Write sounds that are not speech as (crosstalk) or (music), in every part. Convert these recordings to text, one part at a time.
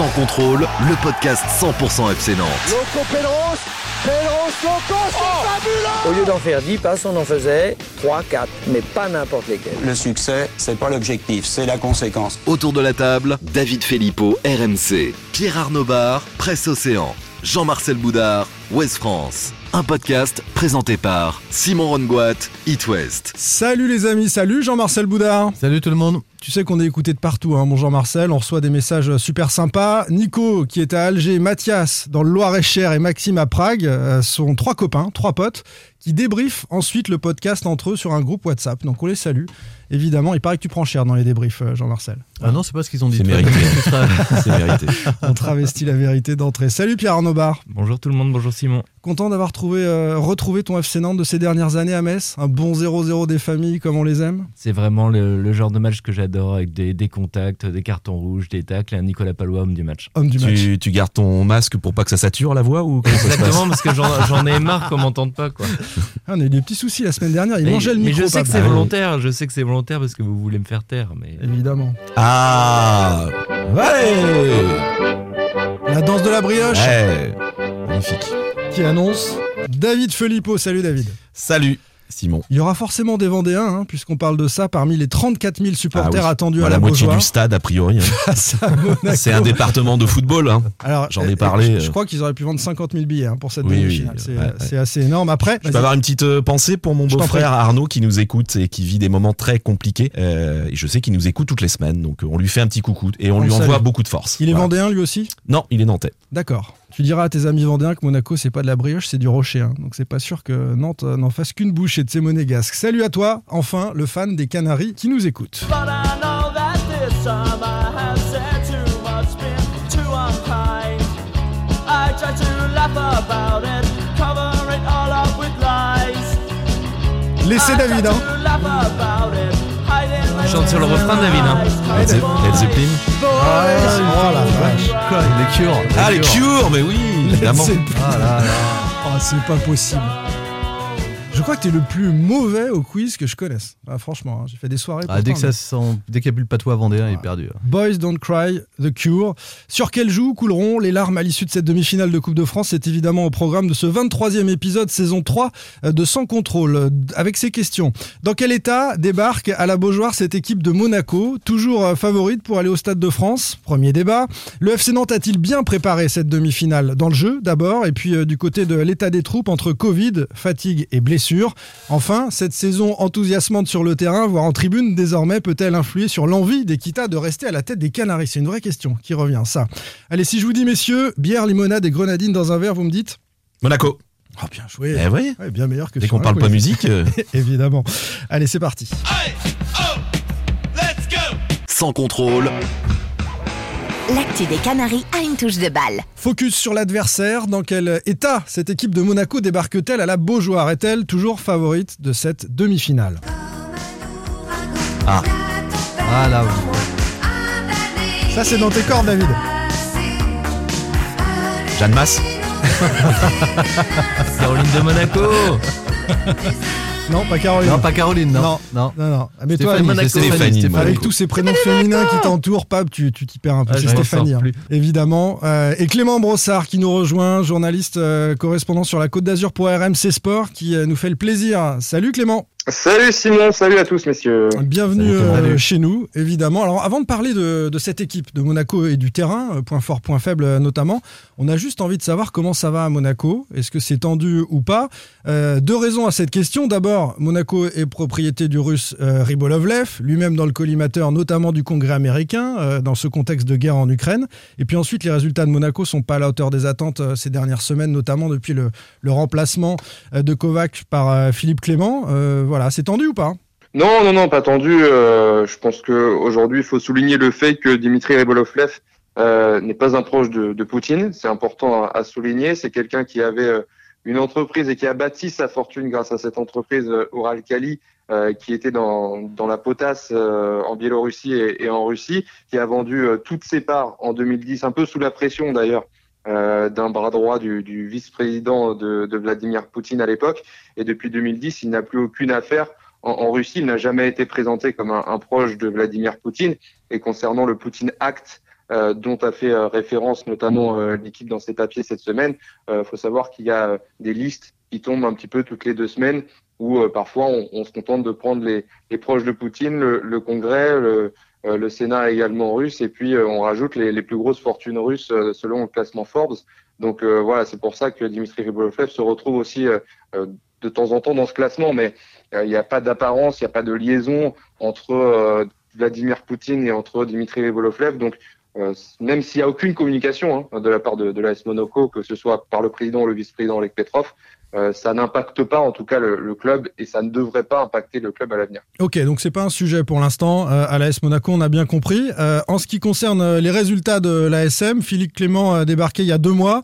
Sans contrôle, le podcast 100% FC Nantes. Loco Pedros, Pedros, Loco, c'est fabuleux Au lieu d'en faire 10 passes, on en faisait 3, 4, mais pas n'importe lesquels. Le succès, c'est pas l'objectif, c'est la conséquence. Autour de la table, David Filippo, RMC, Pierre Arnaud Bar, Presse Océan, Jean-Marcel Boudard, Ouest France. Un podcast présenté par Simon Rongoat, It West. Salut les amis, salut Jean-Marcel Boudard. Salut tout le monde. Tu sais qu'on est écouté de partout, hein, mon Jean-Marcel. On reçoit des messages super sympas. Nico, qui est à Alger, Mathias, dans le Loir-et-Cher, et Maxime à Prague, euh, sont trois copains, trois potes, qui débriefent ensuite le podcast entre eux sur un groupe WhatsApp. Donc on les salue. Évidemment, il paraît que tu prends cher dans les débriefs, euh, Jean-Marcel. Ah non, c'est pas ce qu'ils ont dit. C'est mérité. (laughs) mérité. On travestit la vérité d'entrée. Salut Pierre Arnaud Bar. Bonjour tout le monde, bonjour Simon. Content d'avoir trouvé, euh, retrouvé ton FC Nantes de ces dernières années à Metz. Un bon 0-0 des familles comme on les aime. C'est vraiment le, le genre de match que j'adore avec des, des contacts, des cartons rouges, des tacles et un Nicolas Palois homme du match. Homme du match. Tu, tu gardes ton masque pour pas que ça sature la voix ou comment ça se passe Exactement, parce que j'en ai marre qu'on m'entende pas quoi. (laughs) Ah, on a eu des petits soucis la semaine dernière. Il mais, mangeait le mais micro. je sais que c'est volontaire, je sais que c'est volontaire parce que vous voulez me faire taire. Mais Évidemment. Ah Ouais La danse de la brioche Ouais Magnifique. qui annonce David Filippo. Salut David. Salut Simon. Il y aura forcément des Vendéens, hein, puisqu'on parle de ça, parmi les 34 000 supporters Ah oui. attendus Bah, à la la, moitié du stade a priori. hein. (laughs) C'est un département de football. Hein. Alors, J'en ai euh, parlé, Je, je euh. crois qu'ils auraient pu vendre 50 000 billets hein, pour cette Oui, c'est ouais, ouais. c'est assez énorme. Après, Je peux avoir une petite euh, pensée pour mon beau-frère. Arnaud qui nous écoute et qui vit des moments très compliqués. Euh, et je sais qu'il nous écoute toutes les semaines, donc euh, on lui fait un petit coucou et on, On lui envoie beaucoup de force. il est Voilà. vendéen lui aussi? Non, il est nantais. D'accord. Tu diras à tes amis vendéens que Monaco, c'est pas de la brioche, c'est du rocher. hein. Donc c'est pas sûr que Nantes euh, n'en fasse qu'une bouchée de ces monégasques. Salut à toi, enfin, le fan des Canaries qui nous écoute. Laissez David, hein. Chante sur le refrain, David, hein. Led Ze- Led Zeppelin. Ah, oh la vache. quoi Les cures Ah, les Cure, mais oui, (laughs) évidemment. C'est Ah là là. oh, c'est pas possible. Je crois que t'es le plus mauvais au quiz que je connaisse. Ah, franchement, hein, j'ai fait des soirées. Ah, dès que ça sent, qu'il n'y a plus le patois vendéen, il est perdu. hein. Boys Don't Cry, The Cure. Sur quel joue couleront les larmes à l'issue de cette demi-finale de Coupe de France? C'est évidemment au programme de ce 23e épisode, saison 3 euh, de Sans Contrôle. Avec ces questions. Dans quel état débarque à la Beaujoire cette équipe de Monaco? Toujours euh, favorite pour aller au Stade de France? Premier débat. Le FC Nantes a-t-il bien préparé cette demi-finale? Dans le jeu d'abord, et puis euh, du côté de l'état des troupes entre Covid, fatigue et blessure. Enfin, cette saison enthousiasmante sur le terrain, voire en tribune, désormais peut-elle influer sur l'envie d'Equita de rester à la tête des Canaries? C'est une vraie question qui revient, ça. Allez, si je vous dis, messieurs, bière, limonade et grenadine dans un verre, vous me dites? Monaco. Ah, bien joué Eh oui. Ouais, Bien meilleur que Dès qu'on parle pas musique, euh, (laughs) Évidemment. Allez, c'est parti. Sans contrôle, L'actu des Canaries a une touche de balle. Focus sur l'adversaire. Dans quel état cette équipe de Monaco débarque-t-elle à la Beaujoire? Est-elle toujours favorite de cette demi-finale? Ah là, oui. Ça, c'est dans tes cordes, David. Jeanne Masse. (laughs) Caroline de Monaco (laughs) Non, pas Caroline. Non, pas Caroline, non. Non. non. Non, non. Ah, Mais toi, Stéphanie, Monaco, Stéphanie, Stéphanie, Stéphanie. Monaco. Avec tous ces prénoms féminins qui t'entourent, Pab, tu tu t'y perds un peu. Ah, c'est Stéphanie, hein. évidemment. Euh, et Clément Brossard qui nous rejoint, journaliste euh, correspondant sur la Côte d'Azur pour RMC Sport, qui euh, nous fait le plaisir. Salut Clément. Salut Simon, salut à tous messieurs. Bienvenue euh, chez nous, évidemment. Alors, avant de parler de, de cette équipe de Monaco et du terrain, euh, point fort, point faible euh, notamment, on a juste envie de savoir comment ça va à Monaco. Est-ce que c'est tendu ou pas? Euh, Deux raisons à cette question. D'abord, Monaco est propriété du russe euh, Ribolovlev, lui-même dans le collimateur, notamment du Congrès américain, euh, dans ce contexte de guerre en Ukraine. Et puis ensuite, les résultats de Monaco sont pas à la hauteur des attentes euh, ces dernières semaines, notamment depuis le, le remplacement euh, de Kovac par euh, Philippe Clément. Euh, c'est tendu ou pas Non, non, non, pas tendu. Euh, je pense qu'aujourd'hui, il faut souligner le fait que Dimitri Ribolovlev euh, n'est pas un proche de, Poutine. C'est important à, souligner. C'est quelqu'un qui avait euh, une entreprise et qui a bâti sa fortune grâce à cette entreprise Uralkali, euh, qui était dans, la potasse en Biélorussie et, en Russie, qui a vendu toutes ses parts en 2010, un peu sous la pression d'ailleurs euh, d'un bras droit du, vice-président de, Vladimir Poutine à l'époque. Et depuis 2010, il n'a plus aucune affaire en, Russie. Il n'a jamais été présenté comme un, proche de Vladimir Poutine. Et concernant le Poutine Act, euh, dont a fait euh, référence notamment l'équipe dans ses papiers cette semaine, il faut savoir qu'il y a des listes qui tombent un petit peu toutes les deux semaines où parfois on, se contente de prendre les, les proches de Poutine, le, le Congrès, le, le, Sénat également russe, et puis on rajoute les, plus grosses fortunes russes selon le classement Forbes. Donc voilà, c'est pour ça que Dimitri Ribolovlev se retrouve aussi de temps en temps dans ce classement, mais il n'y a pas d'apparence, il n'y a pas de liaison entre Vladimir Poutine et entre Dimitri Ribolovlev. Donc euh, même s'il n'y a aucune communication hein, de la part de, de l'AS Monaco, que ce soit par le président ou le vice-président Oleg Petrov, euh, ça n'impacte pas en tout cas le, le, club et ça ne devrait pas impacter le club à l'avenir. Ok, donc c'est pas un sujet pour l'instant euh, à l'AS Monaco, on a bien compris. Euh, en ce qui concerne euh, les résultats de l'ASM, Philippe Clément a débarqué il y a deux mois.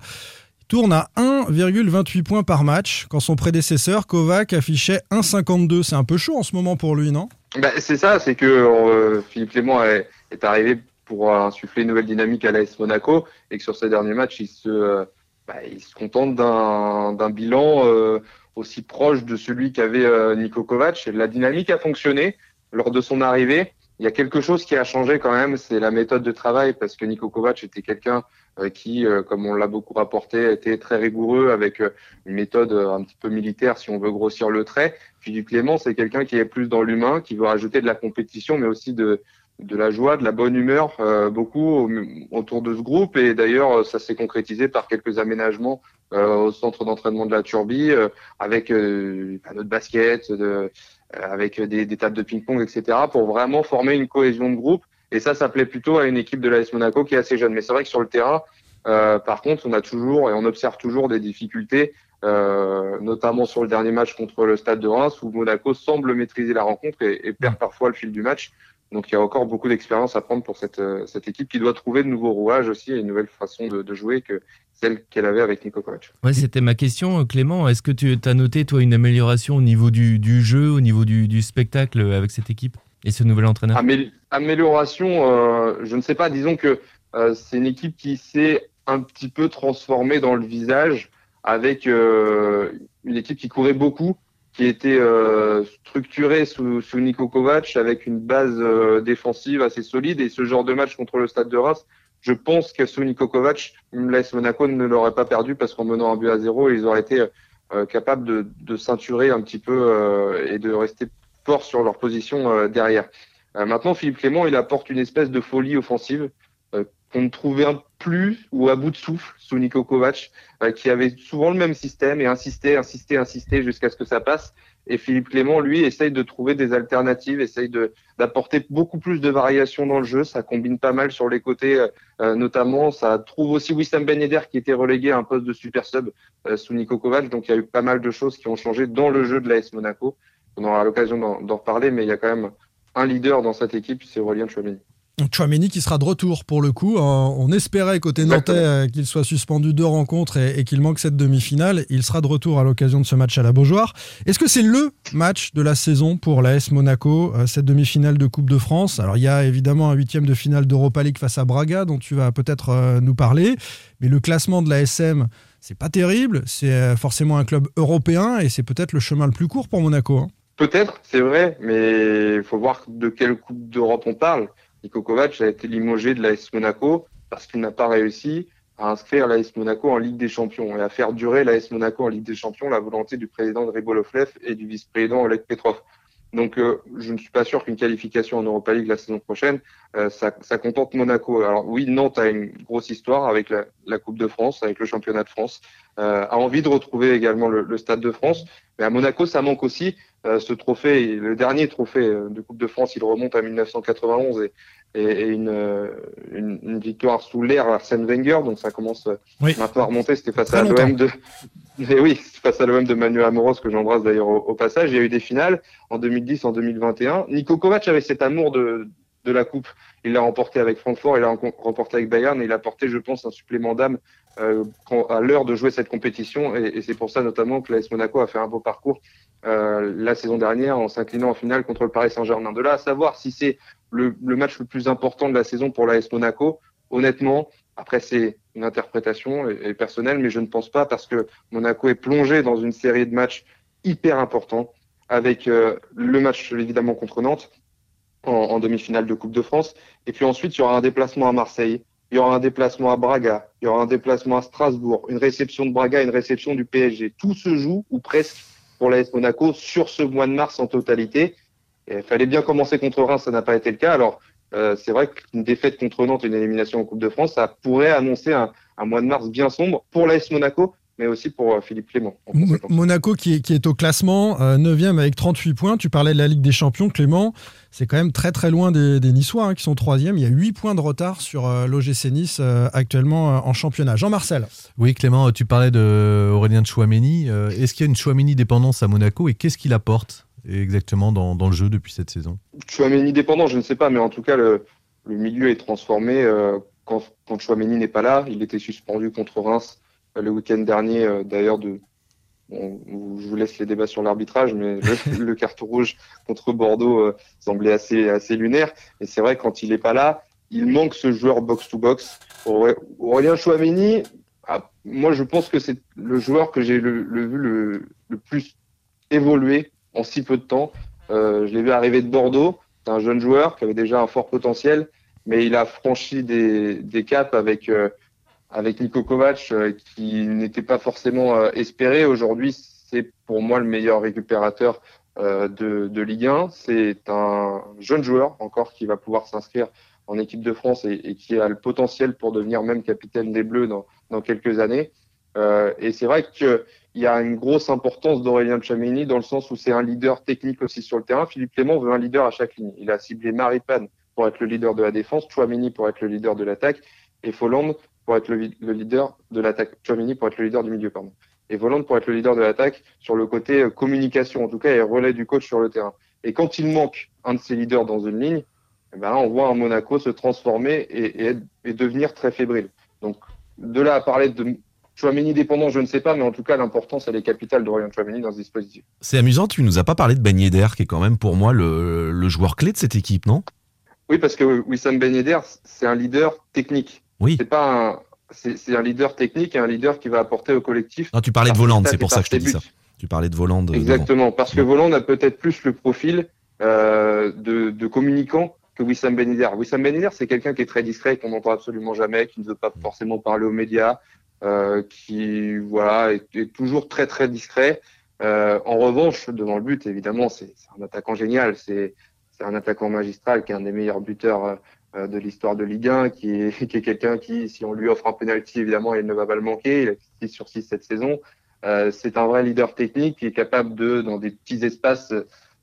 Il tourne à 1,28 points par match quand son prédécesseur Kovac affichait 1,52. C'est un peu chaud en ce moment pour lui, non? Bah, C'est ça, c'est que Philippe Clément est, est arrivé pour insuffler une nouvelle dynamique à l'AS Monaco et que sur ces derniers matchs, il se, bah, il se contente d'un bilan euh, aussi proche de celui qu'avait euh, Niko Kovac. La dynamique a fonctionné lors de son arrivée. Il y a quelque chose qui a changé quand même, c'est la méthode de travail parce que Niko Kovac était quelqu'un euh, qui, euh, comme on l'a beaucoup rapporté, était très rigoureux avec euh, une méthode un petit peu militaire si on veut grossir le trait. Puis du Clément, c'est quelqu'un qui est plus dans l'humain, qui veut rajouter de la compétition, mais aussi de, de la joie, de la bonne humeur, euh, beaucoup au, autour de ce groupe. Et d'ailleurs, ça s'est concrétisé par quelques aménagements euh, au centre d'entraînement de la Turbie, euh, avec euh, un basket, de, avec des, des, tables de ping-pong, etc., pour vraiment former une cohésion de groupe. Et ça, ça plaît plutôt à une équipe de l'AS Monaco qui est assez jeune. Mais c'est vrai que sur le terrain, par contre, on a toujours et on observe toujours des difficultés. notamment sur le dernier match contre le Stade de Reims où Monaco semble maîtriser la rencontre et, et perd parfois le fil du match. Donc il y a encore beaucoup d'expérience à prendre pour cette, euh, cette équipe qui doit trouver de nouveaux rouages aussi et une nouvelle façon de, de jouer que celle qu'elle avait avec Nico Kovac. Ouais, c'était ma question, Clément. Est-ce que tu as noté, toi, une amélioration au niveau du, du jeu, au niveau du, du, spectacle avec cette équipe et ce nouvel entraîneur? Amé Amélioration, euh, je ne sais pas. Disons que euh, c'est une équipe qui s'est un petit peu transformée dans le visage avec euh, une équipe qui courait beaucoup qui était euh, structuré sous, sous Niko Kovac avec une base euh, défensive assez solide et ce genre de match contre le Stade de Reims, je pense que sous Niko Kovac, l'AS Monaco ne l'aurait pas perdu parce qu'en menant un but à zéro, ils auraient été euh, capables de, de ceinturer un petit peu euh, et de rester forts sur leur position euh, derrière. Euh, maintenant, Philippe Clément, il apporte une espèce de folie offensive qu'on ne trouvait plus ou à bout de souffle sous Niko Kovac, euh, qui avait souvent le même système et insistait, insistait, insistait jusqu'à ce que ça passe. Et Philippe Clément, lui, essaye de trouver des alternatives, essaye d'apporter beaucoup plus de variations dans le jeu. Ça combine pas mal sur les côtés, euh, notamment. Ça trouve aussi Wissam Ben Yedder qui était relégué à un poste de super sub euh, sous Niko Kovac. Donc il y a eu pas mal de choses qui ont changé dans le jeu de l'AS Monaco. On aura l'occasion d'en reparler, mais il y a quand même un leader dans cette équipe, c'est Aurélien Chouameni. Chouameni qui sera de retour pour le coup. On espérait côté nantais euh, qu'il soit suspendu deux rencontres et, et qu'il manque cette demi-finale. Il sera de retour à l'occasion de ce match à la Beaujoire. Est-ce que c'est le match de la saison pour l'AS Monaco, euh, cette demi-finale de Coupe de France? Alors il y a évidemment un huitième de finale d'Europa League face à Braga dont tu vas peut-être euh, nous parler. Mais le classement de l'ASM, c'est pas terrible. C'est forcément un club européen et c'est peut-être le chemin le plus court pour Monaco. Hein. Peut-être, c'est vrai, mais il faut voir de quelle Coupe d'Europe on parle. Kovac a été limogé de l'AS Monaco parce qu'il n'a pas réussi à inscrire l'AS Monaco en Ligue des Champions et à faire durer l'AS Monaco en Ligue des Champions la volonté du président de Ribolovlev et du vice-président Oleg Petrov. Donc euh, je ne suis pas sûr qu'une qualification en Europa League la saison prochaine, euh, ça, ça, contente Monaco. Alors oui, Nantes a une grosse histoire avec la, Coupe de France, avec le championnat de France, euh, a envie de retrouver également le, le, Stade de France. Mais à Monaco, ça manque aussi ce trophée, le dernier trophée de Coupe de France, il remonte à 1991 et, et, une, une, une, victoire sous l'air Arsène Wenger, donc ça commence oui. maintenant à remonter. C'était face à l'OM de (laughs) Mais oui, face à l'OM de Manuel Amoros, que j'embrasse d'ailleurs au, au, passage, il y a eu des finales en 2010, en 2021. Nico Kovac avait cet amour de, de la Coupe. Il l'a remporté avec Francfort, il l'a remporté avec Bayern et il a porté, je pense, un supplément d'âme euh, à l'heure de jouer cette compétition. Et, et c'est pour ça notamment que l'AS Monaco a fait un beau parcours euh, la saison dernière en s'inclinant en finale contre le Paris Saint-Germain. De là à savoir si c'est le, match le plus important de la saison pour l'AS Monaco, honnêtement, après c'est une interprétation et personnelle, mais je ne pense pas parce que Monaco est plongé dans une série de matchs hyper importants avec euh, le match évidemment contre Nantes, en, en demi-finale de Coupe de France. Et puis ensuite, il y aura un déplacement à Marseille, il y aura un déplacement à Braga, il y aura un déplacement à Strasbourg, une réception de Braga, une réception du PSG. Tout se joue, ou presque, pour l'AS Monaco sur ce mois de mars en totalité. il fallait bien commencer contre Reims, ça n'a pas été le cas. Alors, euh, c'est vrai qu'une défaite contre Nantes une élimination en Coupe de France, ça pourrait annoncer un, un mois de mars bien sombre pour l'AS Monaco, mais aussi pour euh, Philippe Clément. Monaco qui est, qui est, au classement, euh, 9e avec 38 points. Tu parlais de la Ligue des Champions, Clément. C'est quand même très très loin des, des Niçois hein, qui sont 3e. Il y a 8 points de retard sur euh, l'OGC Nice euh, actuellement euh, en championnat. Jean-Marcel. Oui, Clément, tu parlais d'Aurélien de Chouameni. Euh, est-ce qu'il y a une Chouameni dépendance à Monaco et qu'est-ce qu'il apporte exactement dans, dans, le jeu depuis cette saison? Chouameni dépendant, je ne sais pas, mais en tout cas, le, le milieu est transformé. quand, quand Chouameni n'est pas là, il était suspendu contre Reims le week-end dernier, euh, d'ailleurs, de, bon, je vous laisse les débats sur l'arbitrage, mais le, (laughs) le, carton rouge contre Bordeaux euh, semblait assez, assez lunaire. Et c'est vrai, quand il n'est pas là, il manque ce joueur box-to-box. Aurélien Chouameni, ah, moi, je pense que c'est le joueur que j'ai le, le, vu le, le, plus évoluer en si peu de temps. Euh, je l'ai vu arriver de Bordeaux. C'est un jeune joueur qui avait déjà un fort potentiel, mais il a franchi des, des caps avec euh, avec Nico Kovac euh, qui n'était pas forcément euh, espéré. Aujourd'hui, c'est pour moi le meilleur récupérateur euh, de, Ligue 1. C'est un jeune joueur encore qui va pouvoir s'inscrire en équipe de France et, qui a le potentiel pour devenir même capitaine des Bleus dans, quelques années. Et c'est vrai qu'il y a une grosse importance d'Aurélien Tchouameni dans le sens où c'est un leader technique aussi sur le terrain. Philippe Clément veut un leader à chaque ligne. Il a ciblé Maripane pour être le leader de la défense, Chouameni pour être le leader de l'attaque et Folland pour être le, le leader de l'attaque, Chouamini pour être le leader du milieu, pardon. Et Voland pour être le leader de l'attaque sur le côté euh, communication, en tout cas, et relais du coach sur le terrain. Et quand il manque un de ces leaders dans une ligne, eh ben là, on voit un Monaco se transformer et, et, et, devenir très fébrile. Donc, de là à parler de Chouameni dépendant, je ne sais pas, mais en tout cas, l'importance, elle est capitale de Ryan Chouameni dans ce dispositif. C'est amusant, tu nous as pas parlé de Ben Yedder, qui est quand même pour moi le, le joueur clé de cette équipe, non? Oui, parce que Wissam Ben Yedder, c'est un leader technique. Oui. C'est pas un, c'est un leader technique et un leader qui va apporter au collectif. Non, tu parlais de Voland, c'est pour ça que je te dis ça. Tu parlais de Voland. Exactement, parce que Voland a peut-être plus le profil euh, de, de, communicant que Wissam Ben Yedder. Wissam Ben Yedder, c'est quelqu'un qui est très discret, qu'on n'entend absolument jamais, qui ne veut pas forcément parler aux médias, euh, qui voilà est, est, toujours très très discret. Euh, en revanche, devant le but, évidemment, c'est un attaquant génial. C'est un attaquant magistral qui est un des meilleurs buteurs euh, de l'histoire de Ligue 1, (laughs) qui est, quelqu'un qui, si on lui offre un penalty, évidemment, il ne va pas le manquer. Il a 6 sur 6 cette saison. Euh, c'est un vrai leader technique qui est capable de, dans des petits espaces,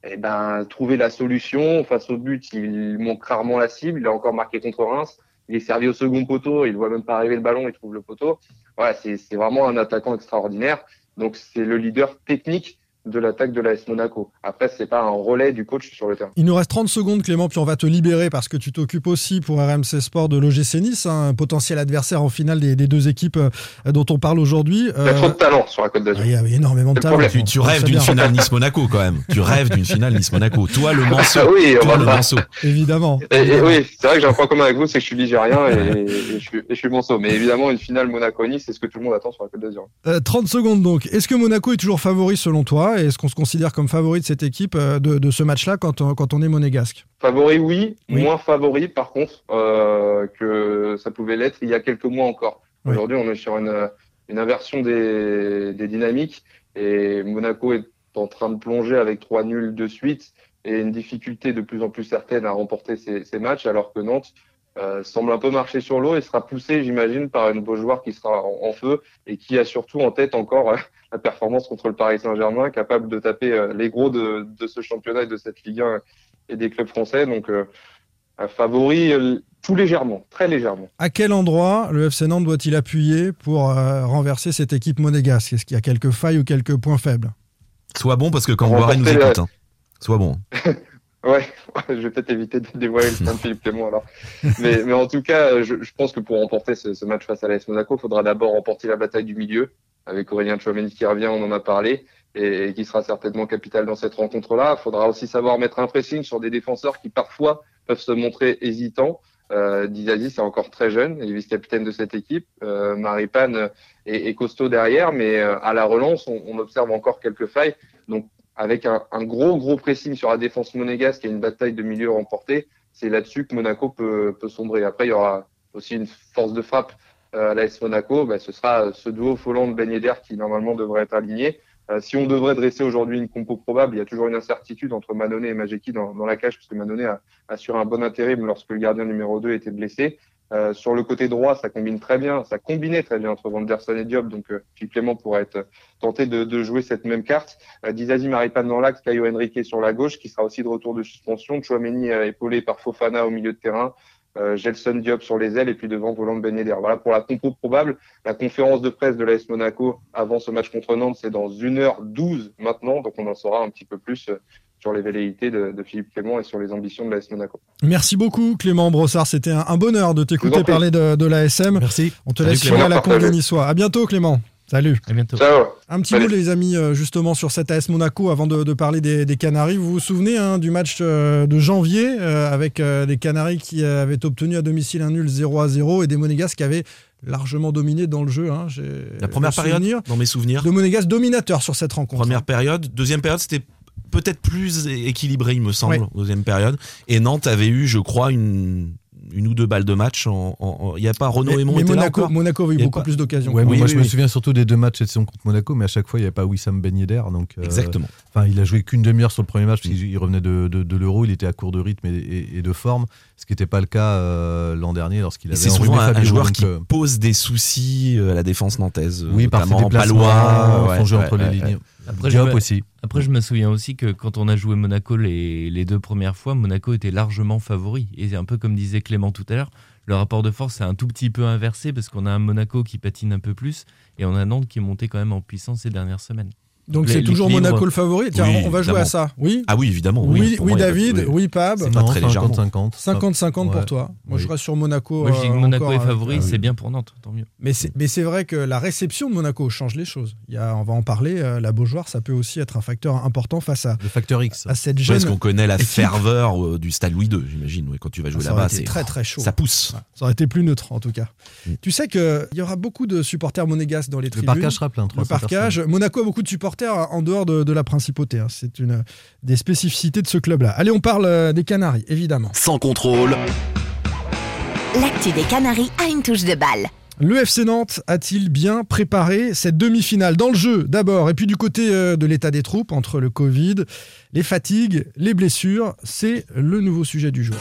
eh ben, trouver la solution. Face au but, il manque rarement la cible. Il a encore marqué contre Reims. Il est servi au second poteau. Il voit même pas arriver le ballon. Il trouve le poteau. Voilà, c'est vraiment un attaquant extraordinaire. Donc, c'est le leader technique de l'attaque de l'AS Monaco. Après, c'est pas un relais du coach sur le terrain. Il nous reste 30 secondes, Clément, puis on va te libérer parce que tu t'occupes aussi pour RMC Sport de l'OGC Nice, hein, un potentiel adversaire en finale des, des deux équipes euh, dont on parle aujourd'hui. Il y a trop de talent sur la Côte d'Azur. Il y a énormément de talent. Tu, tu rêves d'une finale (laughs) Nice-Monaco quand même. Tu rêves d'une finale Nice-Monaco. Toi, le (laughs) manceau. Ah oui, toi, le manceau. Évidemment. Et, et oui, c'est vrai que j'ai un point commun avec vous, c'est que je suis ligérien et, et, je suis, et je suis manceau. Mais évidemment, une finale Monaco-Nice, c'est ce que tout le monde attend sur la Côte d'Azur. Euh, 30 secondes donc. Est-ce que Monaco est toujours favori selon toi Est-ce qu'on se considère comme favori de cette équipe euh, de, de ce match-là quand, on, quand on est monégasque Favori, oui, oui. Moins favori, par contre, euh, que ça pouvait l'être il y a quelques mois encore. Oui. Aujourd'hui, on est sur une, une inversion des, des, dynamiques et Monaco est en train de plonger avec trois nuls de suite et une difficulté de plus en plus certaine à remporter ces, ces matchs, alors que Nantes euh, semble un peu marcher sur l'eau et sera poussé, j'imagine, par une Beaujoire qui sera en, en, feu et qui a surtout en tête encore la performance contre le Paris Saint-Germain, capable de taper euh, les gros de, de, ce championnat et de cette Ligue 1 et des clubs français. Donc, euh, favori, tout légèrement, très légèrement. À quel endroit le FC Nantes doit-il appuyer pour euh, renverser cette équipe monégasque? Est-ce qu'il y a quelques failles ou quelques points faibles? Sois bon parce que quand Remporter nous écoute, hein. sois bon. (laughs) Ouais, (laughs) je vais peut-être éviter de dévoiler le plan de Philippe (laughs) Clément alors. Mais, mais en tout cas, je, je pense que pour remporter ce, ce match face à l'AS Monaco, il faudra d'abord remporter la bataille du milieu avec Aurélien Chouameni qui revient, on en a parlé, et, qui sera certainement capital dans cette rencontre-là. Il faudra aussi savoir mettre un pressing sur des défenseurs qui parfois peuvent se montrer hésitants. Euh, Dizazi, c'est encore très jeune, il est vice-capitaine de cette équipe. Euh, Maripane est, est costaud derrière, mais euh, à la relance, on, observe encore quelques failles. Donc, avec un, gros, gros pressing sur la défense monégasque et une bataille de milieu remportée, c'est là-dessus que Monaco peut, peut sombrer. Après, il y aura aussi une force de frappe à l'AS Monaco. Bah, ce sera ce duo Folland-Ben Yedder qui, normalement, devrait être aligné. Euh, si on devrait dresser aujourd'hui une compo probable, il y a toujours une incertitude entre Manone et Majeki dans, dans la cage, puisque Manone a assuré un bon intérim lorsque le gardien numéro 2 était blessé. Euh, sur le côté droit, ça combine très bien, ça combinait très bien entre Vanderson et Diop, donc euh, Clément pourrait être tenté de, de jouer cette même carte. Euh, Dizazi Maripane dans l'axe, Caio Henrique sur la gauche, qui sera aussi de retour de suspension. Chouameni euh, épaulé par Fofana au milieu de terrain. Euh, Gelson Diop sur les ailes et puis devant Volant Ben Yedder. Voilà pour la compo probable. La conférence de presse de l'AS Monaco avant ce match contre Nantes, c'est dans 1h12 maintenant, donc on en saura un petit peu plus euh, sur les velléités de, de Philippe Clément et sur les ambitions de l'AS Monaco. Merci beaucoup Clément Brossard, c'était un, un bonheur de t'écouter parler de, de l'ASM. Merci. On te Salut, laisse à la congrès niçois. À bientôt Clément. Salut. À bientôt. Ciao. Un petit Salut. mot les amis euh, justement sur cette AS Monaco avant de, de parler des, des Canaries. Vous vous souvenez hein, du match euh, de janvier euh, avec euh, les Canaries qui avaient obtenu à domicile un nul 0 à 0 et des Monégasques qui avaient largement dominé dans le jeu. hein. La première période, souvenir dans mes souvenirs, de Monégasques dominateur sur cette rencontre. première période. Deuxième période, c'était peut-être plus équilibré, il me semble, Ouais. deuxième période. Et Nantes avait eu, je crois, une, une ou deux balles de match. Il n'y a pas Renaud mais, Aymon mais Monaco, Monaco avait eu beaucoup pas- plus d'occasions. Ouais, Oui, moi, oui, je me souviens surtout des deux matchs cette saison contre Monaco, mais à chaque fois, il n'y avait pas Wissam Ben Yedder. Donc, euh, Exactement. Enfin, il a joué qu'une demi-heure sur le premier match parce qu'il revenait de, de, de l'Euro, il était à court de rythme et, et- et de forme, ce qui n'était pas le cas euh, l'an dernier lorsqu'il Et avait c'est souvent un, un joueur donc, qui euh, pose des soucis euh, à la défense nantaise. oui, par ses notamment déplacements, Palois, ouais, son jeu ouais, entre ouais, les lignes. Après, Diop aussi. Après, je me souviens aussi que quand on a joué Monaco les, deux premières fois, Monaco était largement favori. Et c'est un peu comme disait Clément tout à l'heure, le rapport de force est un tout petit peu inversé parce qu'on a un Monaco qui patine un peu plus et on a Nantes qui est monté quand même en puissance ces dernières semaines. Donc c'est toujours Monaco le favori. Tiens, Oui, on va jouer à ça. Oui Ah oui, évidemment. Oui, oui il David, oui. oui Pab. C'est pas très légèrement. 50-50. 50-50 pour toi. Moi, je reste sur Monaco. Moi, je dis que euh, Monaco encore, est euh, favori, ah oui. c'est bien pour Nantes, tant mieux. Mais c'est, mais c'est vrai que la réception de Monaco change les choses. Il y a, on va en parler. euh, la Beaujoire, ça peut aussi être un facteur important face à, Le facteur X. à cette jeune. Parce qu'on connaît la équipe. ferveur euh, du stade Louis II, j'imagine. quand tu vas jouer là-bas, c'est très très chaud. ça pousse. Ça aurait été plus neutre en tout cas. Mm. Tu sais qu'il y aura beaucoup de supporters monégasques dans les Le tribunes. parcage sera plein. Le 300 parcage. Monaco a beaucoup de supporters en dehors de, de la principauté. hein. C'est une des spécificités de ce club-là. Allez, on parle euh, des Canaries, évidemment. Sans contrôle, L'actu des Canaries a une touche de balle. Le FC Nantes a-t-il bien préparé cette demi-finale dans le jeu d'abord et puis du côté euh, de l'état des troupes entre le Covid, les fatigues, les blessures, c'est le nouveau sujet du jour.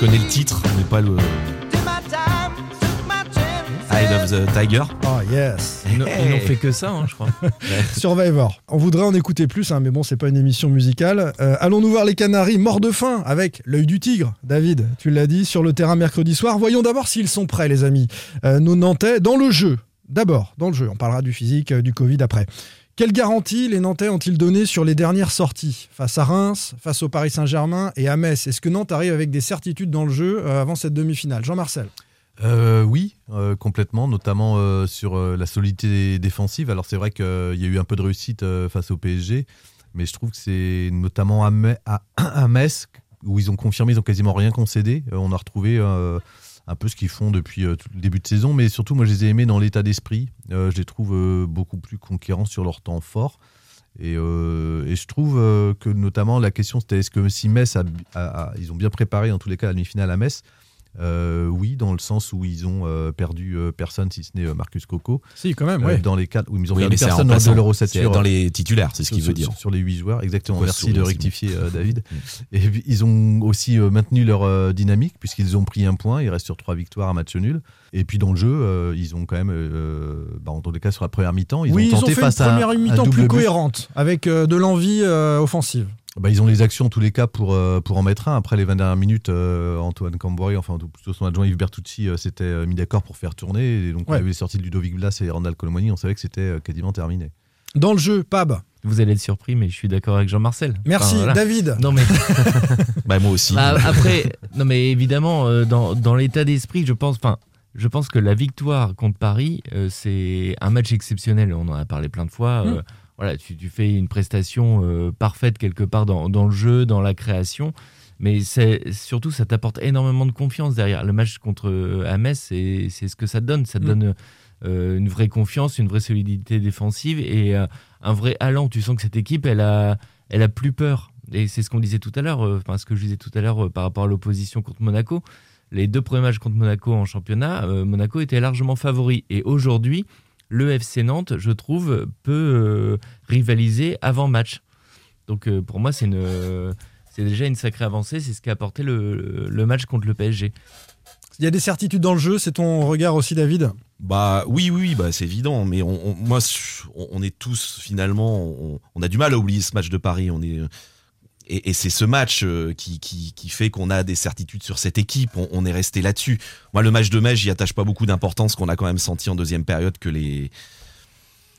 Je connais le titre, mais pas le Eye of the Tiger. Oh yes Ils n'ont ils n'ont fait que ça, hein, je crois. (laughs) Survivor. On voudrait en écouter plus, hein, mais bon, c'est pas une émission musicale. Euh, Allons-nous voir les Canaries morts de faim avec l'œil du tigre, David, tu l'as dit, sur le terrain mercredi soir. Voyons d'abord s'ils sont prêts, les amis. Euh, nos Nantais, dans le jeu. D'abord, dans le jeu. On parlera du physique, euh, du Covid après. Quelle garantie les Nantais ont-ils donné sur les dernières sorties Face à Reims, face au Paris Saint-Germain et à Metz? Est-ce que Nantes arrive avec des certitudes dans le jeu euh, avant cette demi-finale? Jean-Marcel Euh, oui, euh, complètement, notamment sur la solidité défensive. Alors c'est vrai qu'il y a eu un peu de réussite face au PSG, mais je trouve que c'est notamment à, (clears throat) à, Metz où ils ont confirmé, ils ont quasiment rien concédé. On a retrouvé un peu ce qu'ils font depuis euh, le début de saison, mais surtout moi je les ai aimés dans l'état d'esprit. Euh, je les trouve euh, beaucoup plus conquérants sur leur temps fort. Et, je trouve que notamment la question c'était est-ce que si Metz a- ils ont bien préparé en tous les cas la demi-finale à Metz, Euh, oui, dans le sens où ils ont euh, perdu euh, personne, si ce n'est euh, Marcus Coco. Si, quand même, Euh, ouais. Dans les quatre, oui, mais ils ont Oui, perdu personne dans l'Euro 7 C'est dans les titulaires, c'est ce qu'il sur- veut dire. Sur, sur les 8 joueurs, exactement. Merci sourire, de rectifier, euh, David. (laughs) Et puis, ils ont aussi euh, maintenu leur euh, dynamique, puisqu'ils ont pris un point. Ils restent sur trois victoires, un match nul. Et puis, dans le jeu, euh, ils ont quand même, euh, bah, en tous les cas, sur la première mi-temps, ils oui, ont ils ont tenté fait face une première mi-temps plus but. cohérente, avec euh, de l'envie euh, offensive. Bah, ils ont les actions en tous les cas pour, euh, pour en mettre un. Après les 20 dernières minutes, euh, Antoine Camboré, enfin plutôt son adjoint Yves Bertucci, euh, s'était euh, mis d'accord pour faire tourner. Et donc on Ouais. avait les sorties de Ludovic Blas et Randall Colomoni, on savait que c'était euh, quasiment terminé. Dans le jeu, Pab. Vous allez être surpris, mais je suis d'accord avec Jean-Marcel. Merci, Enfin, voilà. David. Non, mais (laughs) Bah, moi aussi. Bah, après, non mais évidemment, euh, dans, dans l'état d'esprit, je pense, enfin, je pense que la victoire contre Paris, euh, c'est un match exceptionnel. On en a parlé plein de fois. Euh, Voilà, tu, tu fais une prestation euh, parfaite quelque part dans, dans le jeu, dans la création. Mais c'est surtout, ça t'apporte énormément de confiance derrière. Le match contre euh, Metz, c'est ce que ça te donne. Ça te Mm. donne euh, une vraie confiance, une vraie solidité défensive et euh, un vrai allant. Tu sens que cette équipe, elle a, elle a plus peur. Et c'est ce qu'on disait tout à l'heure, enfin ce que je disais tout à l'heure par rapport à l'opposition contre Monaco. Les deux premiers matchs contre Monaco en championnat, euh, Monaco était largement favori. Et aujourd'hui, le FC Nantes, je trouve, peut euh, rivaliser avant match. Donc euh, pour moi, c'est une, euh, c'est déjà une sacrée avancée. C'est ce qu'a apporté le, le match contre le PSG. Il y a des certitudes dans le jeu, c'est ton regard aussi, David? Bah oui, oui, oui, bah c'est évident. Mais on, on- moi, on, on est tous finalement, on, on a du mal à oublier ce match de Paris. On est et, c'est ce match euh, qui, fait qu'on a des certitudes sur cette équipe. On, est resté là-dessus. Moi, le match de Metz, j'y attache pas beaucoup d'importance. Qu'on a quand même senti en deuxième période que les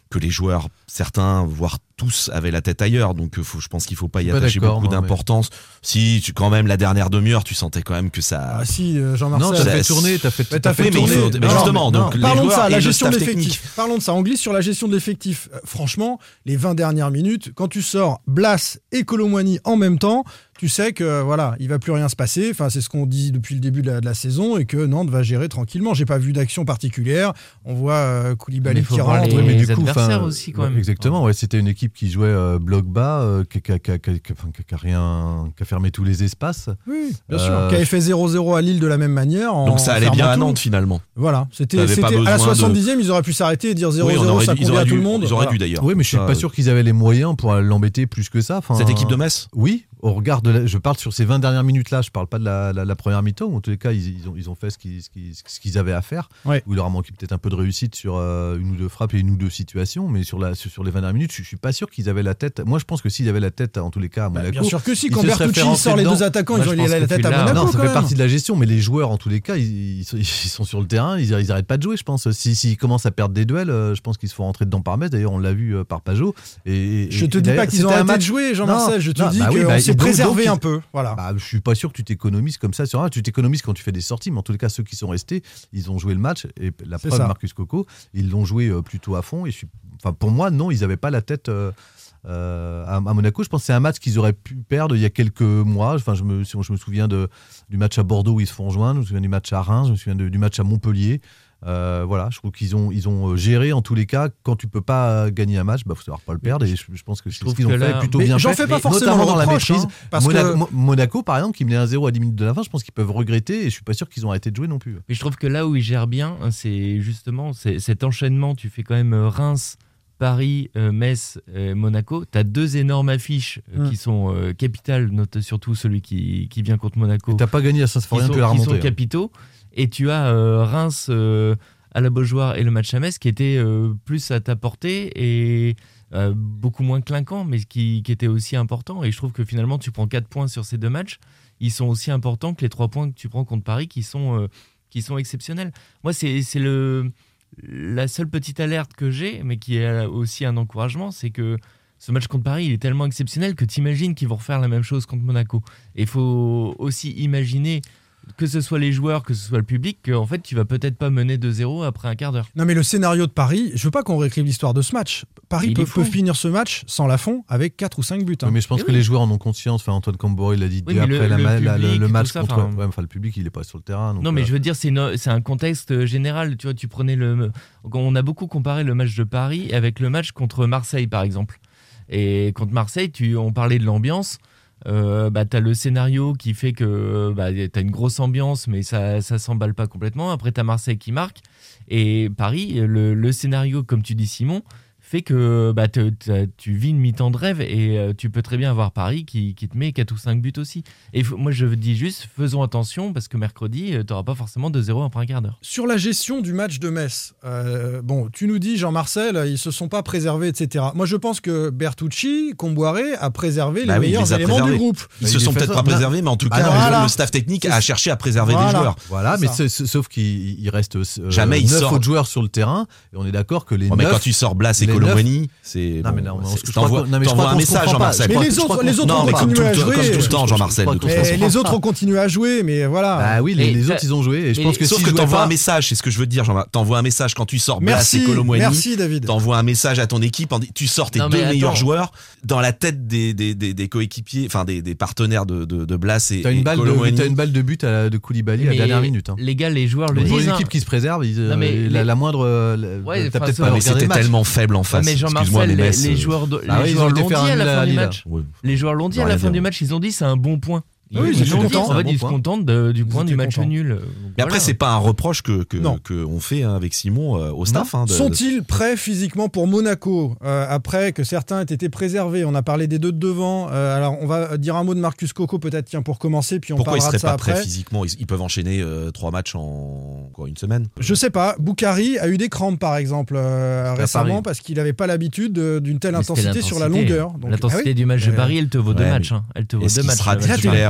que les joueurs, certains, voire tous, avaient la tête ailleurs. Donc, euh, faut, je pense qu'il faut pas y pas attacher beaucoup mais- d'importance. Si, tu, quand même, la dernière demi-heure, tu sentais quand même que ça. Ah si, euh, Jean-Marcel. Non, t'as fait tourner, t'as fait, t'as fait mais tourner. faut- mais Non, justement, non, donc, les parlons de ça, la gestion de l'effectif. Parlons de ça. On glisse sur la gestion de l'effectif. Euh, Franchement, les 20 dernières minutes, quand tu sors Blas et Colomwani en même temps, tu sais que voilà, il va plus rien se passer. Enfin, c'est ce qu'on dit depuis le début de la, de la saison et que Nantes va gérer tranquillement. J'ai pas vu d'action particulière. On voit euh, Koulibaly Mais faut qui rentre. mais du coup, aussi, quand ouais, même. Exactement, ouais, c'était une équipe qui jouait euh, bloc bas, euh, qui, qui a- qui a- qui a- qui a- enfin, qui a rien, qui a fermé tous les espaces. Oui, bien Euh, sûr. Qui avait fait 0-0 à Lille de la même manière. en Donc ça allait bien à tout. Nantes finalement. Voilà, c'était à la besoin de- 70e, ils auraient pu s'arrêter et dire 0-0, Oui, ça convient auraient à tout dû- le monde. Ils auraient Voilà. dû d'ailleurs. Oui, mais je suis pas sûr qu'ils avaient les moyens pour l'embêter plus que ça. Cette équipe de Metz Oui, au regard de la- je parle sur ces 20 dernières minutes-là, je parle pas de la, la- la première mi-temps, en tous les cas, ils, ils ont, ils ont fait ce qu'ils avaient à faire. Ouais. Où il leur a manqué peut-être un peu de réussite sur euh, une ou deux frappes et une ou deux situations, mais sur, la, sur, sur les 20 dernières minutes, je, je suis pas sûr qu'ils avaient la tête. Moi, je pense que s'ils avaient la tête, en tous les cas, à Bah, Monaco. bien sûr que si, quand Bertucci sort les deux attaquants, ils ont la tête à. Monaco. Non, ça fait partie de la gestion, mais les joueurs, en tous les cas, ils, ils, sont- ils sont sur le terrain, ils, ils arrêtent pas de jouer, je pense. S'ils s'ils commencent à perdre des duels, euh, je pense qu'ils se font rentrer dedans par Metz. D'ailleurs, on l'a vu euh, par Pajot. Et, Je te dis pas qu'ils ont arrêté de jouer, Jean-Marcel. Je te dis bah qu'on bah, s'est préservé un peu. Voilà. Bah, je suis pas sûr que tu t'économises comme ça sur un. Tu t'économises quand tu fais des sorties, mais en tous les cas, ceux qui sont restés, ils ont joué le match. Et la preuve, ça. Marcus Coco, ils l'ont joué euh, plutôt à fond. Et je suis, enfin, pour moi, non, ils n'avaient pas la tête. euh, euh, à, à Monaco, je pense que c'est un match qu'ils auraient pu perdre il y a quelques mois. Enfin, je me, je me souviens de, du match à Bordeaux où ils se font rejoindre, je me souviens du match à Reims, je me souviens de- du match à Montpellier. Euh, voilà, je trouve qu'ils ont, ils ont euh, géré en tous les cas. Quand tu peux pas euh, gagner un match, bah faut savoir pas le perdre. Et je, je pense que c'est ce trouve qu'ils ont fait là- plutôt Mais bien j'en fais pas forcément notamment dans la maîtrise. hein, parce Monaco, que- Mo- Monaco, par exemple, qui menait 1-0 à 10 minutes de la fin, je pense qu'ils peuvent regretter. Et je suis pas sûr qu'ils ont arrêté de jouer non plus. Mais je trouve que là où il gère bien, hein, c'est justement c'est- cet enchaînement. Tu fais quand même Reims, Paris, euh, Metz, euh, Monaco. Tu as deux énormes affiches euh, Mm. qui sont euh, capitales, note surtout celui qui, qui vient contre Monaco. T'as pas gagné à Saint-Symphorien, tu l'as qui sont remonté. hein. capitaux. Et tu as euh, Reims euh, à la Beaujoire et le match à Metz qui était euh, plus à ta portée et beaucoup moins clinquant, mais qui, était aussi important. Et je trouve que finalement, tu prends 4 points sur ces deux matchs. Ils sont aussi importants que les 3 points que tu prends contre Paris qui sont, qui sont exceptionnels. Moi, c'est c'est le la seule petite alerte que j'ai, mais qui est aussi un encouragement, c'est que ce match contre Paris, il est tellement exceptionnel que tu imagines qu'ils vont refaire la même chose contre Monaco. Et il faut aussi imaginer que ce soit les joueurs, que ce soit le public, qu'en fait, tu vas peut-être pas mener 2-0 après un quart d'heure. Non, mais le scénario de Paris, je veux pas qu'on réécrive l'histoire de ce match. Paris peut, finir ce match sans la fond avec 4 ou 5 buts. hein. Oui, mais je pense Eh que oui. les joueurs en ont conscience. Enfin, Antoine Cambori l'a dit dès après le- la le ma- la- le, public le match ça, contre. enfin- ouais, enfin, le public, il est pas sur le terrain. donc, non, mais euh, je veux dire, c'est une- c'est un contexte général. Tu vois, tu prenais le. On a beaucoup comparé le match de Paris avec le match contre Marseille, par exemple. Et contre Marseille, tu, on parlait de l'ambiance. Euh, bah, t'as le scénario qui fait que bah, t'as une grosse ambiance, mais ça, ça s'emballe pas complètement. Après, t'as Marseille qui marque. Et Paris, le, le scénario, comme tu dis, Simon, fait que bah, te- te- tu vis une mi-temps de rêve et euh, tu peux très bien avoir Paris qui, qui te met 4 ou 5 buts aussi. Et moi, je dis juste, faisons attention parce que mercredi, tu n'auras pas forcément 2-0 après un quart d'heure. Sur la gestion du match de Metz, euh, bon, tu nous dis, Jean-Marcel, ils se sont pas préservés, etc. Moi, je pense que Bertucci, Comboiré, a préservé Bah les oui, meilleurs les éléments du groupe. Ils se sont peut-être pas préservés, mais en tout Ah cas, non, le- voilà. le staff technique a cherché à préserver Voilà. des joueurs. Voilà, mais sauf qu'il il reste euh, Jamais il 9 sort. autres joueurs sur le terrain et on est d'accord que les Ouais, mais quand tu sors Blas et c'est. Non, mais non, t'envoies un message. Jean-Marcel. Mais les autres, les qu'on- autres Non, ont continué à jouer. comme tout le temps, Jean-Marcel, les autres ont continué à jouer, mais voilà. Bah oui, les, autres ils ont joué et je pense que Sauf que t'envoies pas- un message, c'est ce que je veux te dire, Jean-Marc. T'envoies un message quand tu sors Merci, Colomboigny. merci David. T'envoies un message à ton équipe, tu sors tes deux meilleurs joueurs dans la tête des, des, des, des coéquipiers, enfin des, des partenaires de, Blas et, T'as une, balle de, Colomboigny. t'as une balle de but à- de Koulibaly à la dernière minute. hein. Les gars, les joueurs le Pour disent. une hein. équipe qui se préserve, mais la, moindre. euh, c'était le match. tellement faible en face. mais Jean-Marcel, les, joueurs, de- Ah les oui, ils ont joueurs été l'ont dit à la fin du match. Ouais. Les joueurs l'ont dit à la fin du match. Ils ont dit c'est un bon point. Oui, ils ils étaient l'ont dit. contents. En fait, Bon ils se contentent de- du Ils point du match contents. nul. Donc, Mais après, c'est pas un reproche que que Non. que on fait hein, avec Simon euh, au staff. hein, de- de- Sont-ils prêts physiquement pour Monaco euh, après que certains aient été préservés? On a parlé des deux de devant. Euh, alors, on va dire un mot de Marcus Coco peut-être tiens pour commencer, puis on Pourquoi ils parlera de seraient ça pas prêts après. physiquement? Ils, ils peuvent enchaîner euh, trois matchs en quoi, une semaine? Je sais pas. Boukari a eu des crampes par exemple euh, récemment parce qu'il n'avait pas l'habitude de- d'une telle intensité sur la longueur. L'intensité ah oui. du match de Euh, Paris, elle te vaut deux matchs. hein. Elle te vaut deux matchs.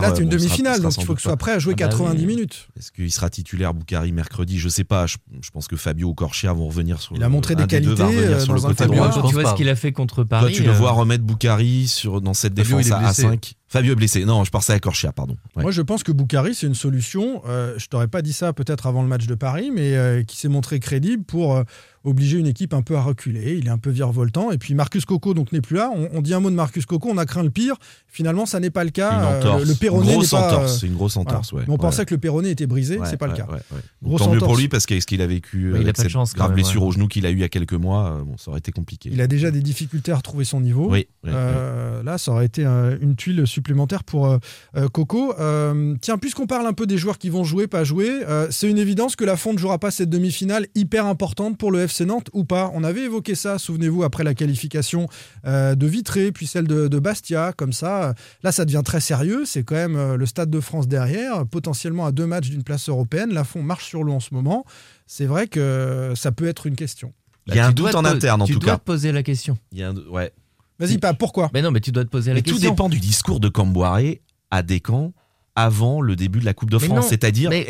Là, t'es une bon, demi-finale, donc il faut que tu sois pas. prêt à jouer Ah bah 90 oui. minutes. Est-ce qu'il sera titulaire Boukari mercredi? Je sais pas. Je, je pense que Fabio ou Corchia vont revenir sur. Il a montré un des qualités, euh, sur le un côté Fabio, droit. je Quand pense tu vois pas. ce qu'il a fait contre Toi, Paris. tu le euh, vois remettre Boukari sur dans cette Fabio, défense à, à blessé. 5. Fabio est blessé. Non, je pensais à Corchia, pardon. Ouais. Moi, je pense que Boukari, c'est une solution. euh, je t'aurais pas dit ça peut-être avant le match de Paris, mais euh, qui s'est montré crédible pour euh, obliger une équipe un peu à reculer. Il est un peu virevoltant. Et puis Marcus Coco donc n'est plus là. On, on dit un mot de Marcus Coco. On a craint le pire. Finalement, ça n'est pas le cas. une Euh, entorse. le péroné grosse n'est pas. entorse. euh, C'est une grosse voilà. entorse. ouais. Mais on Ouais. pensait que le péroné était brisé. Ouais, c'est pas le ouais, cas. ouais, ouais. Grosse Tant mieux pour lui parce qu'avec ce qu'il a vécu, Ouais, il a cette chance, grave même, blessure ouais. au genou qu'il a eu il y a quelques mois, euh, bon, ça aurait été compliqué. Il a déjà des difficultés à retrouver son niveau. Oui, Là, ça aurait été une tuile supplémentaire pour euh, euh, Coco. Euh, tiens, puisqu'on parle un peu des joueurs qui vont jouer, pas jouer, euh, c'est une évidence que la Fonte ne jouera pas cette demi-finale hyper importante pour le FC Nantes ou pas? On avait évoqué ça, souvenez-vous, après la qualification euh, de Vitré, puis celle de, de Bastia, comme ça. Là, ça devient très sérieux. C'est quand même le Stade de France derrière, potentiellement à deux matchs d'une place européenne. La Fonte marche sur l'eau en ce moment. C'est vrai que ça peut être une question. Il y a un tu doute dois en te- interne en tu tout dois cas. te poser la question. Il y a un- ouais. Vas-y, pas pourquoi Mais non, mais tu dois te poser la Mais tout question. dépend du discours de Camboiré à Descamps avant le début de la Coupe de Mais France. C'est-à-dire, mais-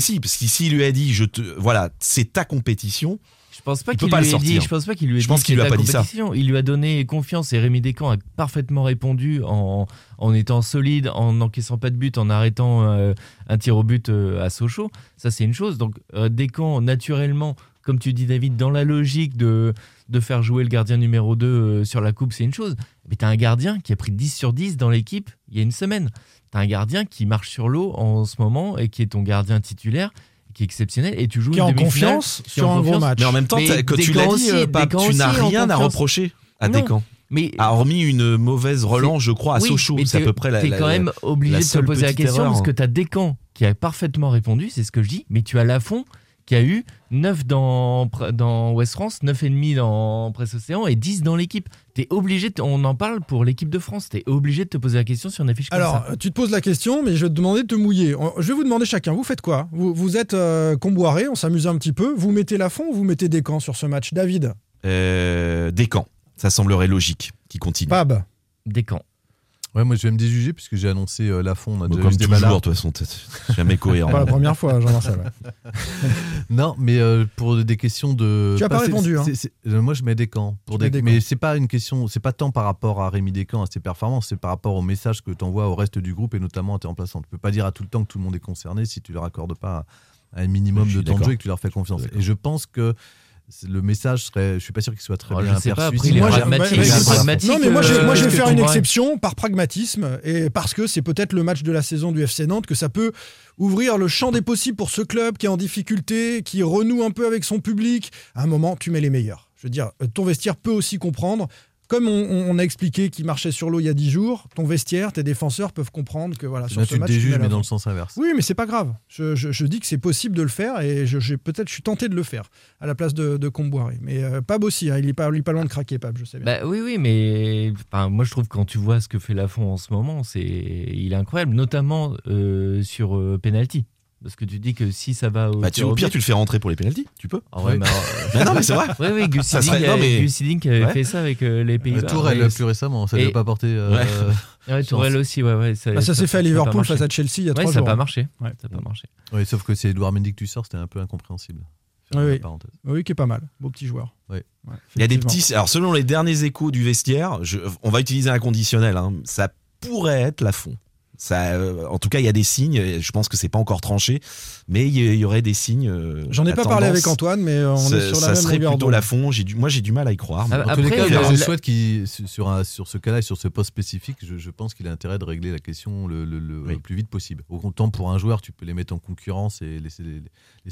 si, parce qu'ici il lui a dit, je te, voilà, c'est ta compétition. Je pense pas qu'il pas lui le ait dit. sortir. Je pense pas qu'il lui ait Je pense qu'il lui a pas dit ça. Il lui a donné confiance et Rémi Descamps a parfaitement répondu en, en étant solide, en n'encaissant pas de but, en arrêtant euh, un tir au but euh, à Sochaux. Ça c'est une chose. Donc euh, Descamps naturellement, comme tu dis David, dans la logique de de faire jouer le gardien numéro 2 euh, sur la coupe, c'est une chose. Mais t'as un gardien qui a pris 10 sur 10 dans l'équipe il y a une semaine. T'as un gardien qui marche sur l'eau en ce moment et qui est ton gardien titulaire, qui est exceptionnel. Et tu joues Qui est une en confiance qui est en sur un gros match. Mais en même temps, Mais que tu l'as dit, aussi, euh, Pape, tu n'as rien à reprocher à Non. Descamps. Mais Ah, hormis une mauvaise relance, je crois, à oui, Sochaux. C'est à peu près la. T'es quand la- même obligé la de te poser la question erreur. parce que t'as Descamps qui a parfaitement répondu, c'est ce que je dis, mais tu as Lafont qui a eu 9 dans, dans West France, 9,5 dans Presse Océan et 10 dans l'équipe. T'es obligé, de- on en parle pour l'équipe de France, t'es obligé de te poser la question sur une affiche comme Alors, ça. tu te poses la question, mais je vais te demander de te mouiller. Je vais vous demander chacun, vous faites quoi? Vous, vous êtes euh, comboiré, on s'amuse un petit peu. Vous mettez la fond ou vous mettez des camps sur ce match? David Euh, Descamps. Ça semblerait logique qui continue. Pab Descamps. Ouais, moi je vais me déjuger puisque j'ai annoncé euh, Lafont. On a Bon, déjà comme eu des toujours, de toute façon, t'es jamais (laughs) cohérent. Pas la première fois, Jean-Marcel. ouais. (laughs) Non, mais euh, pour des questions de. Tu as pas répondu, hein. euh, moi, je mets des camps. Pour Tu mets des... des Mais c'est pas une question. C'est pas tant par rapport à Rémi Descamps, à ses performances, c'est par rapport au message que tu envoies au reste du groupe et notamment à tes remplaçants. Tu peux pas dire à tout le temps que tout le monde est concerné si tu leur accordes pas un minimum de temps de jeu et que tu leur fais confiance. Et je pense que le message serait. Je suis pas sûr qu'il soit très Oh, bien je sais pas, perçu. après, si- il est Moi, j'ai- pragmatique, il est pragmatique, Non, mais moi, je, euh, moi, je vais faire une exception par pragmatisme et parce que c'est peut-être le match de la saison du FC Nantes que ça peut ouvrir le champ des possibles pour ce club qui est en difficulté, qui renoue un peu avec son public. À un moment, tu mets les meilleurs. Je veux dire, ton vestiaire peut aussi comprendre comme on, a expliqué qu'il marchait sur l'eau il y a 10 jours, ton vestiaire, tes défenseurs peuvent comprendre que voilà, sur Là, ce tu match. Te déjuges, mais dans le sens inverse. Oui, mais c'est pas grave. Je, dis que c'est possible de le faire et peut-être je suis tenté de le faire à la place de, de Mais euh, Pab aussi, hein, il, est pas, loin de craquer, Pab, je sais bien. Bah, oui, oui, mais moi je trouve que quand tu vois ce que fait Lafont en ce moment, c'est il est incroyable, notamment euh, sur euh, penalty. Parce que tu dis que si ça va au. Bah, au pire, tu le fais rentrer pour les pénalties, tu peux. Ah (laughs) non, mais c'est vrai. (laughs) Oui, oui, Gus Hiddink avait fait ça avec euh, les Pays-Bas. Tourelle, ouais, plus récemment, ça ne pas porté. Euh, ouais. (laughs) Tourelle aussi, ouais. ouais ça, ah, s'est fait à Liverpool face à Chelsea il y a trois jours. Ça n'a pas hein. marché. Ça a pas marché. Oui, sauf que c'est Edouard Mendy que tu sors, c'était un peu incompréhensible. Ah oui, oui. qui est pas mal. Beau petit joueur. Oui. il y a des petits. Alors, selon les derniers échos du vestiaire, on va utiliser un conditionnel. Hein. Ça pourrait être la fond. Euh, en tout cas, il y a des signes. Je pense que c'est pas encore tranché, mais il y, aurait des signes. Euh, J'en ai pas parlé avec Antoine, mais euh, on est, sur la ça serait plutôt la fond. Moi, j'ai du mal à y croire. Ah, après, tous les cas, je euh, souhaite qu'il sur, ce cas-là et sur ce poste spécifique, je, pense qu'il a intérêt de régler la question le, plus vite possible. Au comptant pour un joueur, tu peux les mettre en concurrence et laisser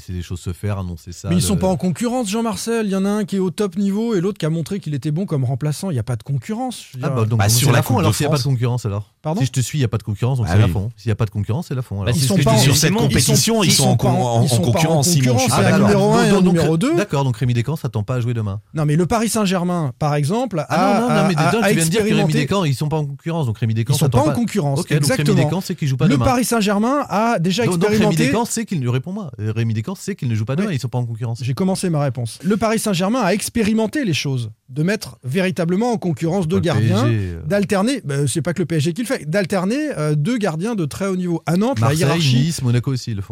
les, choses se faire, annoncer ça. Mais le... ils sont pas en concurrence, Jean-Marcel. Il y en a un qui est au top niveau et l'autre qui a montré qu'il était bon comme remplaçant. Il n'y a pas de concurrence. Ah bah, donc, bah, sur la fond, alors s'il n'y a pas de concurrence, alors Pardon Si je te suis, il n'y a pas de concurrence, donc ah c'est la fond. S'il n'y a pas de concurrence, c'est la fond. Bah, ils sont pas sur cette compétition, ils sont en, pas en, en, concurrence, Simon. Ah, ah, numéro 1 et donc, numéro 2. D'accord, donc Rémi Descamps s'attend pas à jouer demain. Non, mais le Paris Saint-Germain, par exemple, ah, non, non, non, mais tu viens de dire que Rémi Descamps, ils sont pas en concurrence. Donc Rémi Descamps, ils sont pas en concurrence. Exactement. Rémi Descamps, c'est qu'il joue pas demain. Le Paris Saint-Germain a déjà expérimenté. Rémi Descamps sait qu'il ne répond pas. Euh, Rémi Descamps sait qu'il ne joue pas demain. Ils sont pas en concurrence. J'ai commencé ma réponse. Le Paris Saint-Germain a expérimenté les choses de mettre véritablement en concurrence deux gardiens, d'alterner, bah, c'est pas que le PSG qui le fait, d'alterner euh, deux gardiens de très haut niveau. À Nantes, la hiérarchie.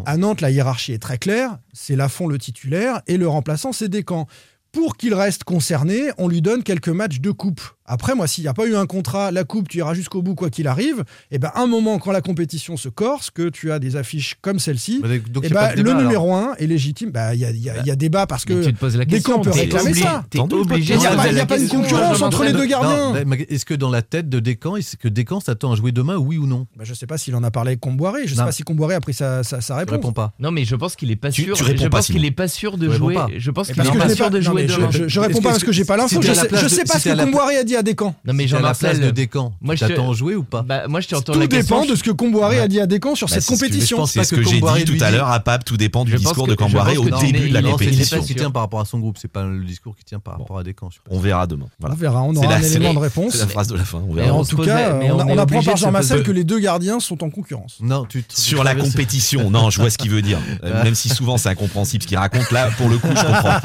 À Nantes, la hiérarchie est très claire, c'est Lafont le titulaire et le remplaçant c'est Descamps. Pour qu'il reste concerné, on lui donne quelques matchs de coupe après, moi, s'il n'y a pas eu un contrat, la coupe, tu iras jusqu'au bout, quoi qu'il arrive, et ben, un moment, quand la compétition se corse, que tu as des affiches comme celle-ci, et le numéro 1 est légitime. Il y, a, ben, y, bah, y a bah, débat parce que tu poses la question, peut réclamer ça. T'es obligé. Il n'y a, pas, y a pas une concurrence entre les deux gardiens. Est-ce que dans la tête de Descamps, est-ce que Descamps s'attend à jouer demain, oui ou non? Bah, je ne sais pas s'il en a parlé avec Comboiré. Je ne sais pas si Comboiré a pris sa, sa, sa réponse. Réponds pas. Non, mais je pense qu'il n'est pas sûr. Je pense qu'il n'est pas sûr de jouer. Je pense qu'il n'est pas sûr de jouer demain. Je réponds pas parce que j'ai pas l'info. Je ne sais pas ce que Comboiré a dit dit à Descamps. Non mais j'en la place de euh, Descamps. Moi, je t'attends jouer ou pas. Bah, tout dépend de ce que Comboiré bah, a dit à Descamps sur bah, cette compétition. Je pense c'est ce que, que j'ai dit tout à l'heure à Pape. Tout dépend du discours de Comboiré au début de la compétition. C'est le qui tient par rapport à son groupe. C'est pas le discours qui tient par rapport à Descamps. On verra demain. On verra. On aura un élément de réponse. C'est la phrase de la fin. En tout cas, on apprend par Jean Massel que les deux gardiens sont en concurrence. Non, sur la compétition. Non, je vois ce qu'il veut dire. (laughs) Même si souvent c'est incompréhensible ce qu'il raconte là. Pour le coup, je comprends.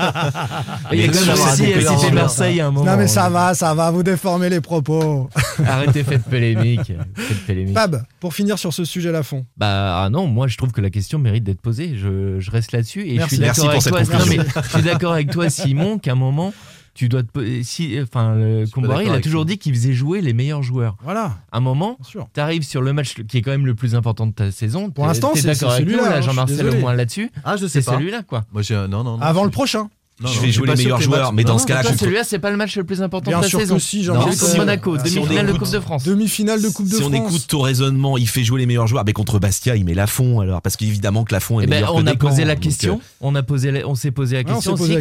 Il y a Marseille à un moment. Non mais ça va, ça va vous déformez les propos. (laughs) Arrêtez, faites polémique. Faites polémique. Fab, pour finir sur ce sujet à fond. Bah ah non, moi je trouve que la question mérite d'être posée. Je, reste là-dessus et Merci. je suis d'accord avec toi. Je suis d'accord avec toi, Simon, qu'à un moment tu dois te, si enfin euh, Comboiré il a toujours dit qu'il faisait jouer les meilleurs joueurs. Voilà. Un moment, tu arrives sur le match qui est quand même le plus important de ta saison. Pour l'instant, c'est d'accord avec celui-là, hein, Jean-Marcel au moins là-dessus. Ah, je sais c'est celui-là quoi. Moi non non. non Avant le prochain. Je vais jouer les meilleurs joueurs, mais dans ce cas-là, celui-là, c'est pas le match le plus important de la saison. Si, Monaco, demi-finale de Coupe de France. Demi-finale de Coupe de France. Si on écoute ton raisonnement, il fait jouer les meilleurs joueurs, ah, mais contre Bastia, il met Lafont alors parce qu'évidemment que Lafont est meilleur On a posé la question, on a posé on s'est posé la question aussi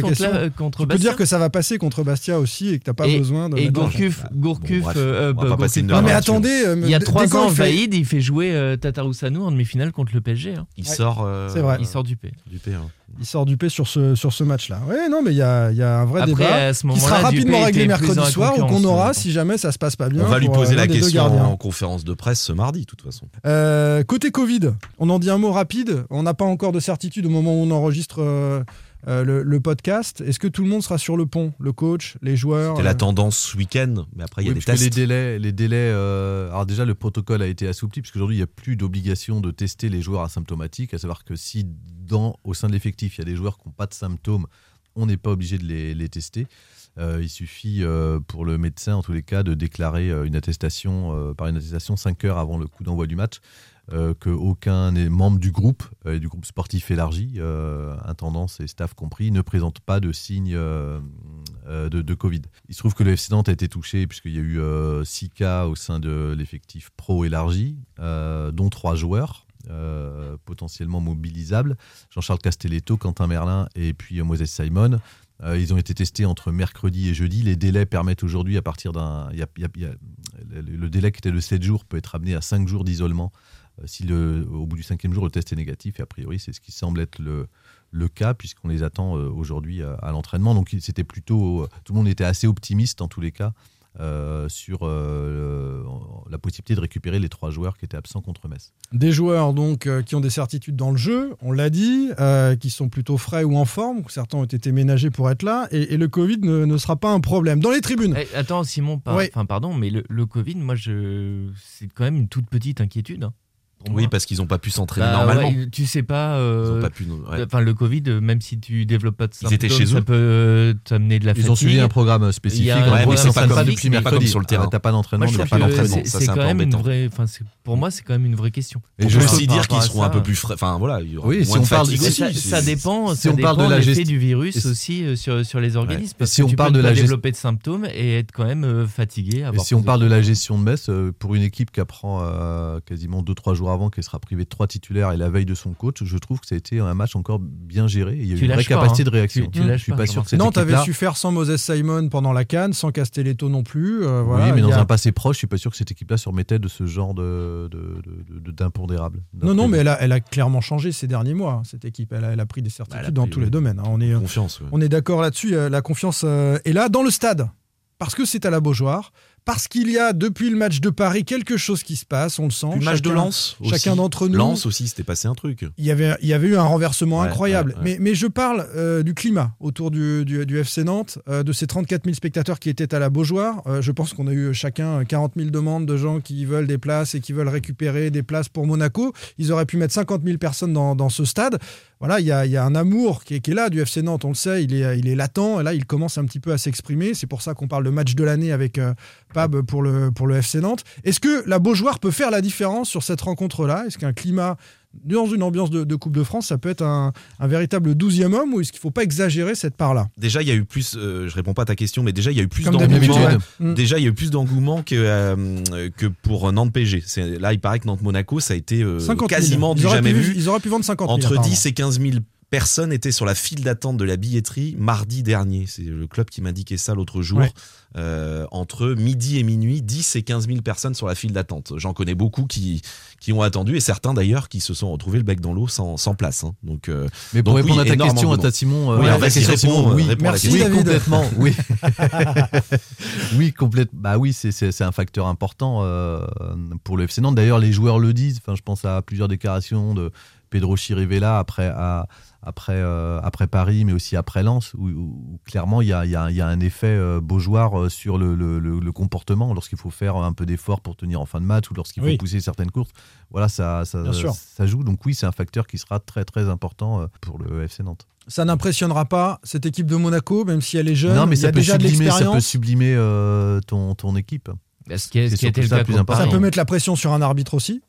contre Bastia. dire que ça va passer contre Bastia aussi et que t'as pas besoin de Et Gourcuff, Gourcuff euh, euh, Non mais attendez, euh, il y a trois ans Vaïd, il fait jouer Tatarousanou en demi-finale contre le PSG. Hein. Il sort il sort du P. Du P. Hein. Il sort du P sur ce, match-là. Oui, non, mais il y a, un vrai débat qui sera rapidement réglé mercredi soir ou qu'on aura si jamais ça se passe pas bien. On va lui poser euh, la question en conférence de presse ce mardi, de toute façon. Euh, côté Covid, on en dit un mot rapide. On n'a pas encore de certitude au moment où on enregistre. Euh, euh, le, podcast. Est-ce que tout le monde sera sur le pont Le coach, les joueurs C'était la euh tendance ce week-end, mais après, il y a des tests. Les délais, les délais euh, alors déjà, le protocole a été assoupli, puisqu'aujourd'hui, il n'y a plus d'obligation de tester les joueurs asymptomatiques, à savoir que si dans, au sein de l'effectif, il y a des joueurs qui n'ont pas de symptômes, on n'est pas obligé de les, les tester. il suffit pour le médecin, en tous les cas, de déclarer une attestation par une attestation 5 heures avant le coup d'envoi du match euh, qu'aucun membre du groupe, et du groupe sportif élargi, euh, intendance et staff compris, ne présente pas de signes euh, de, Covid. Il se trouve que le FC Nantes a été touché puisqu'il y a eu 6 cas au sein de l'effectif pro élargi, dont 3 joueurs. potentiellement mobilisables, Jean-Charles Castelletto, Quentin Merlin et puis Moses Simon ils ont été testés entre mercredi et jeudi. Les délais permettent aujourd'hui, à partir d'un. le délai qui était de 7 jours peut être amené à 5 jours d'isolement si le, au bout du cinquième jour le test est négatif. Et a priori, c'est ce qui semble être le, le cas, puisqu'on les attend euh, aujourd'hui à, à l'entraînement. Donc c'était plutôt. Tout le monde était assez optimiste en tous les cas. euh, sur euh, la possibilité de récupérer les trois joueurs qui étaient absents contre Metz. Des joueurs donc euh, qui ont des certitudes dans le jeu, on l'a dit, euh, qui sont plutôt frais ou en forme. Certains ont été ménagés pour être là, et, et le Covid ne, ne sera pas un problème. Dans les tribunes, Eh, attends, Simon, par- Oui. enfin, pardon, mais le, le Covid, moi, je... c'est quand même une toute petite inquiétude. hein, Oui, moi. parce qu'ils n'ont pas pu s'entraîner Bah, normalement. ouais, tu sais pas. euh, pas pu. ouais. Enfin, le Covid, même si tu développes pas de Ils étaient symptômes, chez ça eux. peut euh, t'amener de la Ils ont fatigue. suivi un programme spécifique. un Ouais, mais ils c'est pas comme- depuis c'est pas comme mercredi. sur le terrain. Ah, T'as pas d'entraînement, pas d'entraînement. c'est- Ça, c'est c'est un quand peu même une embêtant. vraie. Pour moi, c'est quand même une vraie question. Et On je pense aussi dire qu'ils seront un peu plus frais. Enfin voilà, Oui, si on parle fatigue ça, dépend, si on parle de la l'effet du virus aussi euh, sur, sur les organismes. Parce si que on tu parle peux développer de symptômes et être quand même euh, fatigué. Si on parle de la gestion de euh, pour une équipe qui apprend quasiment 2-3 jours avant qu'elle sera privée de trois titulaires et la veille de son coach, je trouve que ça a été un match encore bien géré. Il y a eu une vraie pas, capacité hein. de réaction. Tu- tu je suis pas, pas sûr que avait équipe-là- su faire sans Moses Simon pendant la canne, sans Castelletto non plus. euh, voilà, oui, mais dans a- un passé proche, je suis pas sûr que cette équipe-là se remettait de ce genre de, de, de- de- d'impondérable. Non, non, mais elle a, elle a clairement changé ces derniers mois, hein, cette équipe. Elle a, elle a pris des certitudes Bah, a dans tous oui. les domaines. hein. On est, Confiance. ouais. on est d'accord là-dessus. euh, La confiance euh, est là dans le stade. Parce que c'est à la Beaujoire. Parce qu'il y a, depuis le match de Paris, quelque chose qui se passe. On le sent. Le match de Lens. aussi. Chacun d'entre nous. Lens aussi, c'était passé un truc. Il y, avait, il y avait eu un renversement Ouais, incroyable. ouais, ouais. Mais, mais je parle euh, du climat autour du, du- du FC Nantes, euh, de ces 34 000 spectateurs qui étaient à la Beaujoire. Euh, je pense qu'on a eu chacun 40 000 demandes de gens qui veulent des places et qui veulent récupérer des places pour Monaco. Ils auraient pu mettre 50 000 personnes dans, dans ce stade. Voilà, il y a, un amour qui est, qui est là du FC Nantes, on le sait, il est, il est latent. Et là, il commence un petit peu à s'exprimer. C'est pour ça qu'on parle de match de l'année avec euh, Pab pour le, pour le FC Nantes. Est-ce que la Beaujoire peut faire la différence sur cette rencontre-là? Est-ce qu'un climat dans une ambiance de, de Coupe de France, ça peut être un, un véritable douzième homme ou est-ce qu'il ne faut pas exagérer cette part-là? Déjà, il y a eu plus. euh, je réponds pas à ta question, mais déjà, il y a eu plus d'engouement. ouais. Mm. Déjà, il y a eu plus d'engouement que, euh, que pour Nantes PG. C'est- Là, il paraît que Nantes Monaco, ça a été euh, 50 000. quasiment du jamais pu, vu. Ils auraient pu vendre 50 000. Entre apparemment. 10 et 15 000 personnes étaient sur la file d'attente de la billetterie mardi dernier. C'est le club qui m'indiquait ça l'autre jour. Ouais. Euh, entre midi et minuit, 10 et 15 000 personnes sur la file d'attente. J'en connais beaucoup qui, qui ont attendu et certains d'ailleurs qui se sont retrouvés le bec dans l'eau sans, sans place. hein. Donc, euh, Mais pour donc répondre oui, à ta question, à ta Simon, euh, Oui, question, Simon, euh, oui, réponds à la Merci, oui, complètement, oui. (laughs) oui, complètement. Bah oui, c'est- un facteur important euh, pour le FC Nantes. D'ailleurs, les joueurs le disent. Enfin, je pense à plusieurs déclarations de Pedro Chirivella après, à- après, euh, après Paris, mais aussi après Lens, où, où clairement il y a, il y a- y a un effet euh, beaujoire euh, sur le, le- le- le comportement lorsqu'il faut faire un peu d'effort pour tenir en fin de match ou lorsqu'il faut Oui. pousser certaines courses. Voilà, ça, ça, joue. Donc oui, c'est un facteur qui sera très très important euh, pour le FC Nantes. Ça n'impressionnera pas cette équipe de Monaco, même si elle est jeune. Non, mais il y a ça peut, déjà de sublimer, ça peut l'expérience. sublimer euh, ton, ton équipe. Bah, Ce qui, est- ce C'est qui a été surtout le ça cas. Ça peut mettre la pression sur un arbitre aussi.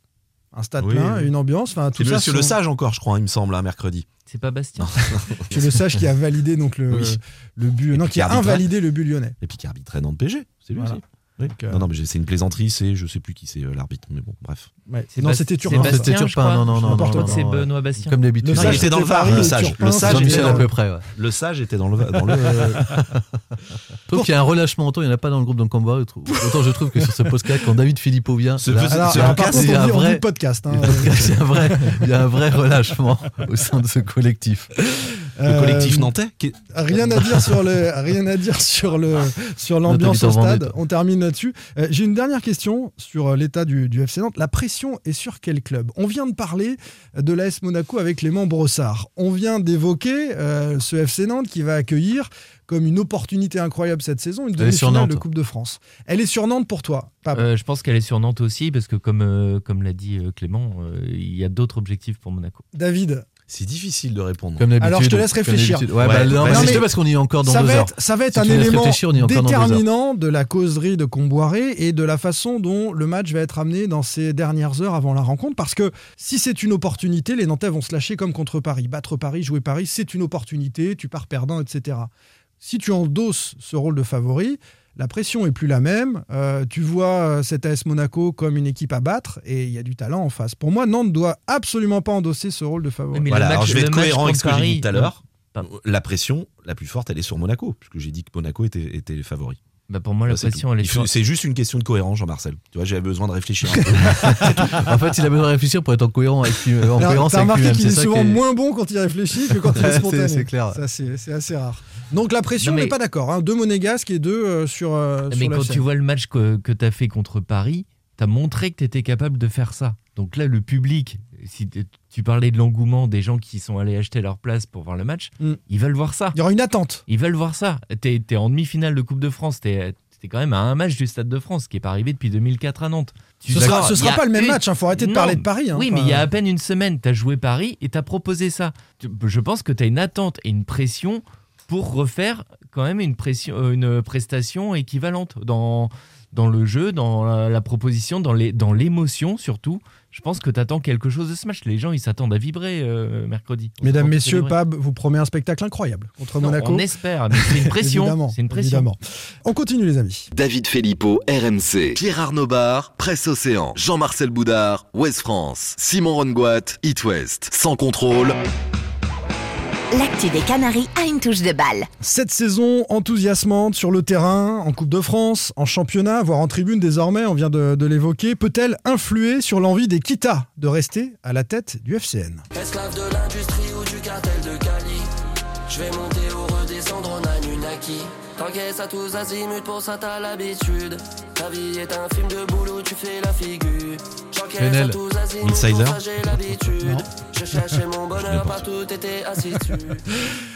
Un stade Oui, plein, oui. une ambiance. Enfin, tout C'est ça Monsieur Le sont- Sage encore, je crois, il me semble, un mercredi. C'est pas Bastien. (laughs) C'est le sage qui a validé donc le, Oui. le but. Et Non, puis qui a invalidé le but lyonnais. Et puis qui arbitrait Nantes PG, c'est lui Voilà. aussi. Oui. Donc, euh, Non, non, mais c'est une plaisanterie, c'est je sais plus qui c'est euh, l'arbitre, mais bon, bref. Ouais. C'est Non, c'était c'est Turpin. C'était Turpin, non, non, non, non, c'est. Benoît Bastien. Comme d'habitude. Le Non, sage, il était dans le VAR, le sage. Le sage était à le- peu près. Le sage était dans le. Le (laughs) Je trouve qu'il y a un relâchement autant, il n'y en a pas dans le groupe d'Encambra. Autant je trouve que sur ce podcast, quand David Filippo vient, Ce là, petit- Alors, Ce alors, par podcast, contre, il y a on un on vrai- podcast. hein. (laughs) le il y a un vrai relâchement au sein de ce collectif. Le Euh, collectif nantais qui Rien à dire sur le, (laughs) rien à dire sur le, sur l'ambiance au stade. On termine là-dessus. Euh, J'ai une dernière question sur euh, l'état du, du FC Nantes. La pression est sur quel club? On vient de parler de l'AS Monaco avec Clément Brossard. On vient d'évoquer euh, ce FC Nantes qui va accueillir comme une opportunité incroyable cette saison une demi-finale de. Coupe de France. Elle est sur Nantes pour toi. Euh, je pense qu'elle est sur Nantes aussi, parce que comme, euh, comme l'a dit euh, Clément, euh, il y a d'autres objectifs pour Monaco. David, C'est difficile de répondre. Comme d'habitude. Alors, je te laisse réfléchir. Ouais, Ouais. bah, non, mais parce qu'on y est encore dans ça deux va, heures. être, ça va être Si un élément déterminant de la causerie de Comboiré et de la façon dont le match va être amené dans ces dernières heures avant la rencontre. Parce que si c'est une opportunité, les Nantais vont se lâcher comme contre Paris. Battre Paris, jouer Paris, c'est une opportunité, tu pars perdant, etc. Si tu endosses ce rôle de favori, la pression est plus la même. Euh, tu vois euh, cet AS Monaco comme une équipe à battre et il y a du talent en face. Pour moi, Nantes doit absolument pas endosser ce rôle de favori. Mais Voilà, le match, alors je vais être cohérent avec ce que j'ai dit tout à l'heure. La pression la plus forte, elle est sur Monaco, puisque j'ai dit que Monaco était, était favori. Bah pour moi, la Bah, c'est pression, tout. elle est C'est juste une question de cohérence, Jean-Marcel. Tu vois, j'avais besoin de réfléchir un (laughs) peu. en fait, il a besoin de réfléchir pour être en, cohérent avec lui- en Alors, cohérence T'as avec remarqué qu'il est souvent est- moins bon quand il réfléchit que quand il est (laughs) spontané. c'est clair. Ça, c'est c'est assez rare. Donc la pression, mais- n'est pas d'accord. Hein. Deux monégasques et deux euh, sur, euh, Mais sur la quand scène. tu vois le match que, que tu as fait contre Paris, tu as montré que tu étais capable de faire ça. Donc là, le public, si tu parlais de l'engouement des gens qui sont allés acheter leur place pour voir le match, Mm. ils veulent voir ça. Il y aura une attente. Ils veulent voir ça. Tu es, en demi-finale de Coupe de France, tu es, quand même à un match du Stade de France, qui n'est pas arrivé depuis 2004 à Nantes. Tu Ce sors, sera, ce sera pas le même une- match. Il faut arrêter de Non. parler de Paris. hein. Oui, Enfin, mais il y a à peine une semaine, tu as joué Paris et tu as proposé ça. Je pense que tu as une attente et une pression pour refaire quand même une, pression, euh, une prestation équivalente dans, dans le jeu, dans la, la proposition, dans les- dans l'émotion surtout. Je pense que tu attends quelque chose de ce match. Les gens, ils s'attendent à vibrer euh, mercredi. Mesdames, messieurs. Pab vous promet un spectacle incroyable contre Non, Monaco. On espère, mais c'est une (laughs) pression. Évidemment, c'est une pression. évidemment. On continue, les amis. David Filippo, RMC. Pierre Arnaud Bar, Presse Océan. Jean-Marcel Boudard, Ouest France. Simon Rongoat, It West. Sans contrôle. L'actu des Canaries a une touche de balle. Cette saison enthousiasmante sur le terrain, en Coupe de France, en championnat, voire en tribune désormais, on vient de, de l'évoquer, peut-elle influer sur l'envie des Kita de rester à la tête du FCN Esclave de l'industrie ou du cartel de Cali. Je vais monter ou redescendre en Anunnaki. T'encaisses à tous azimuts, pour ça t'as l'habitude. Ta vie est un film de boulot, tu fais la figure. J'encaisse à tous azimuts, pour Insider. ça j'ai l'habitude. Je cherchais mon (laughs) bonheur partout, t'étais assis (laughs) dessus.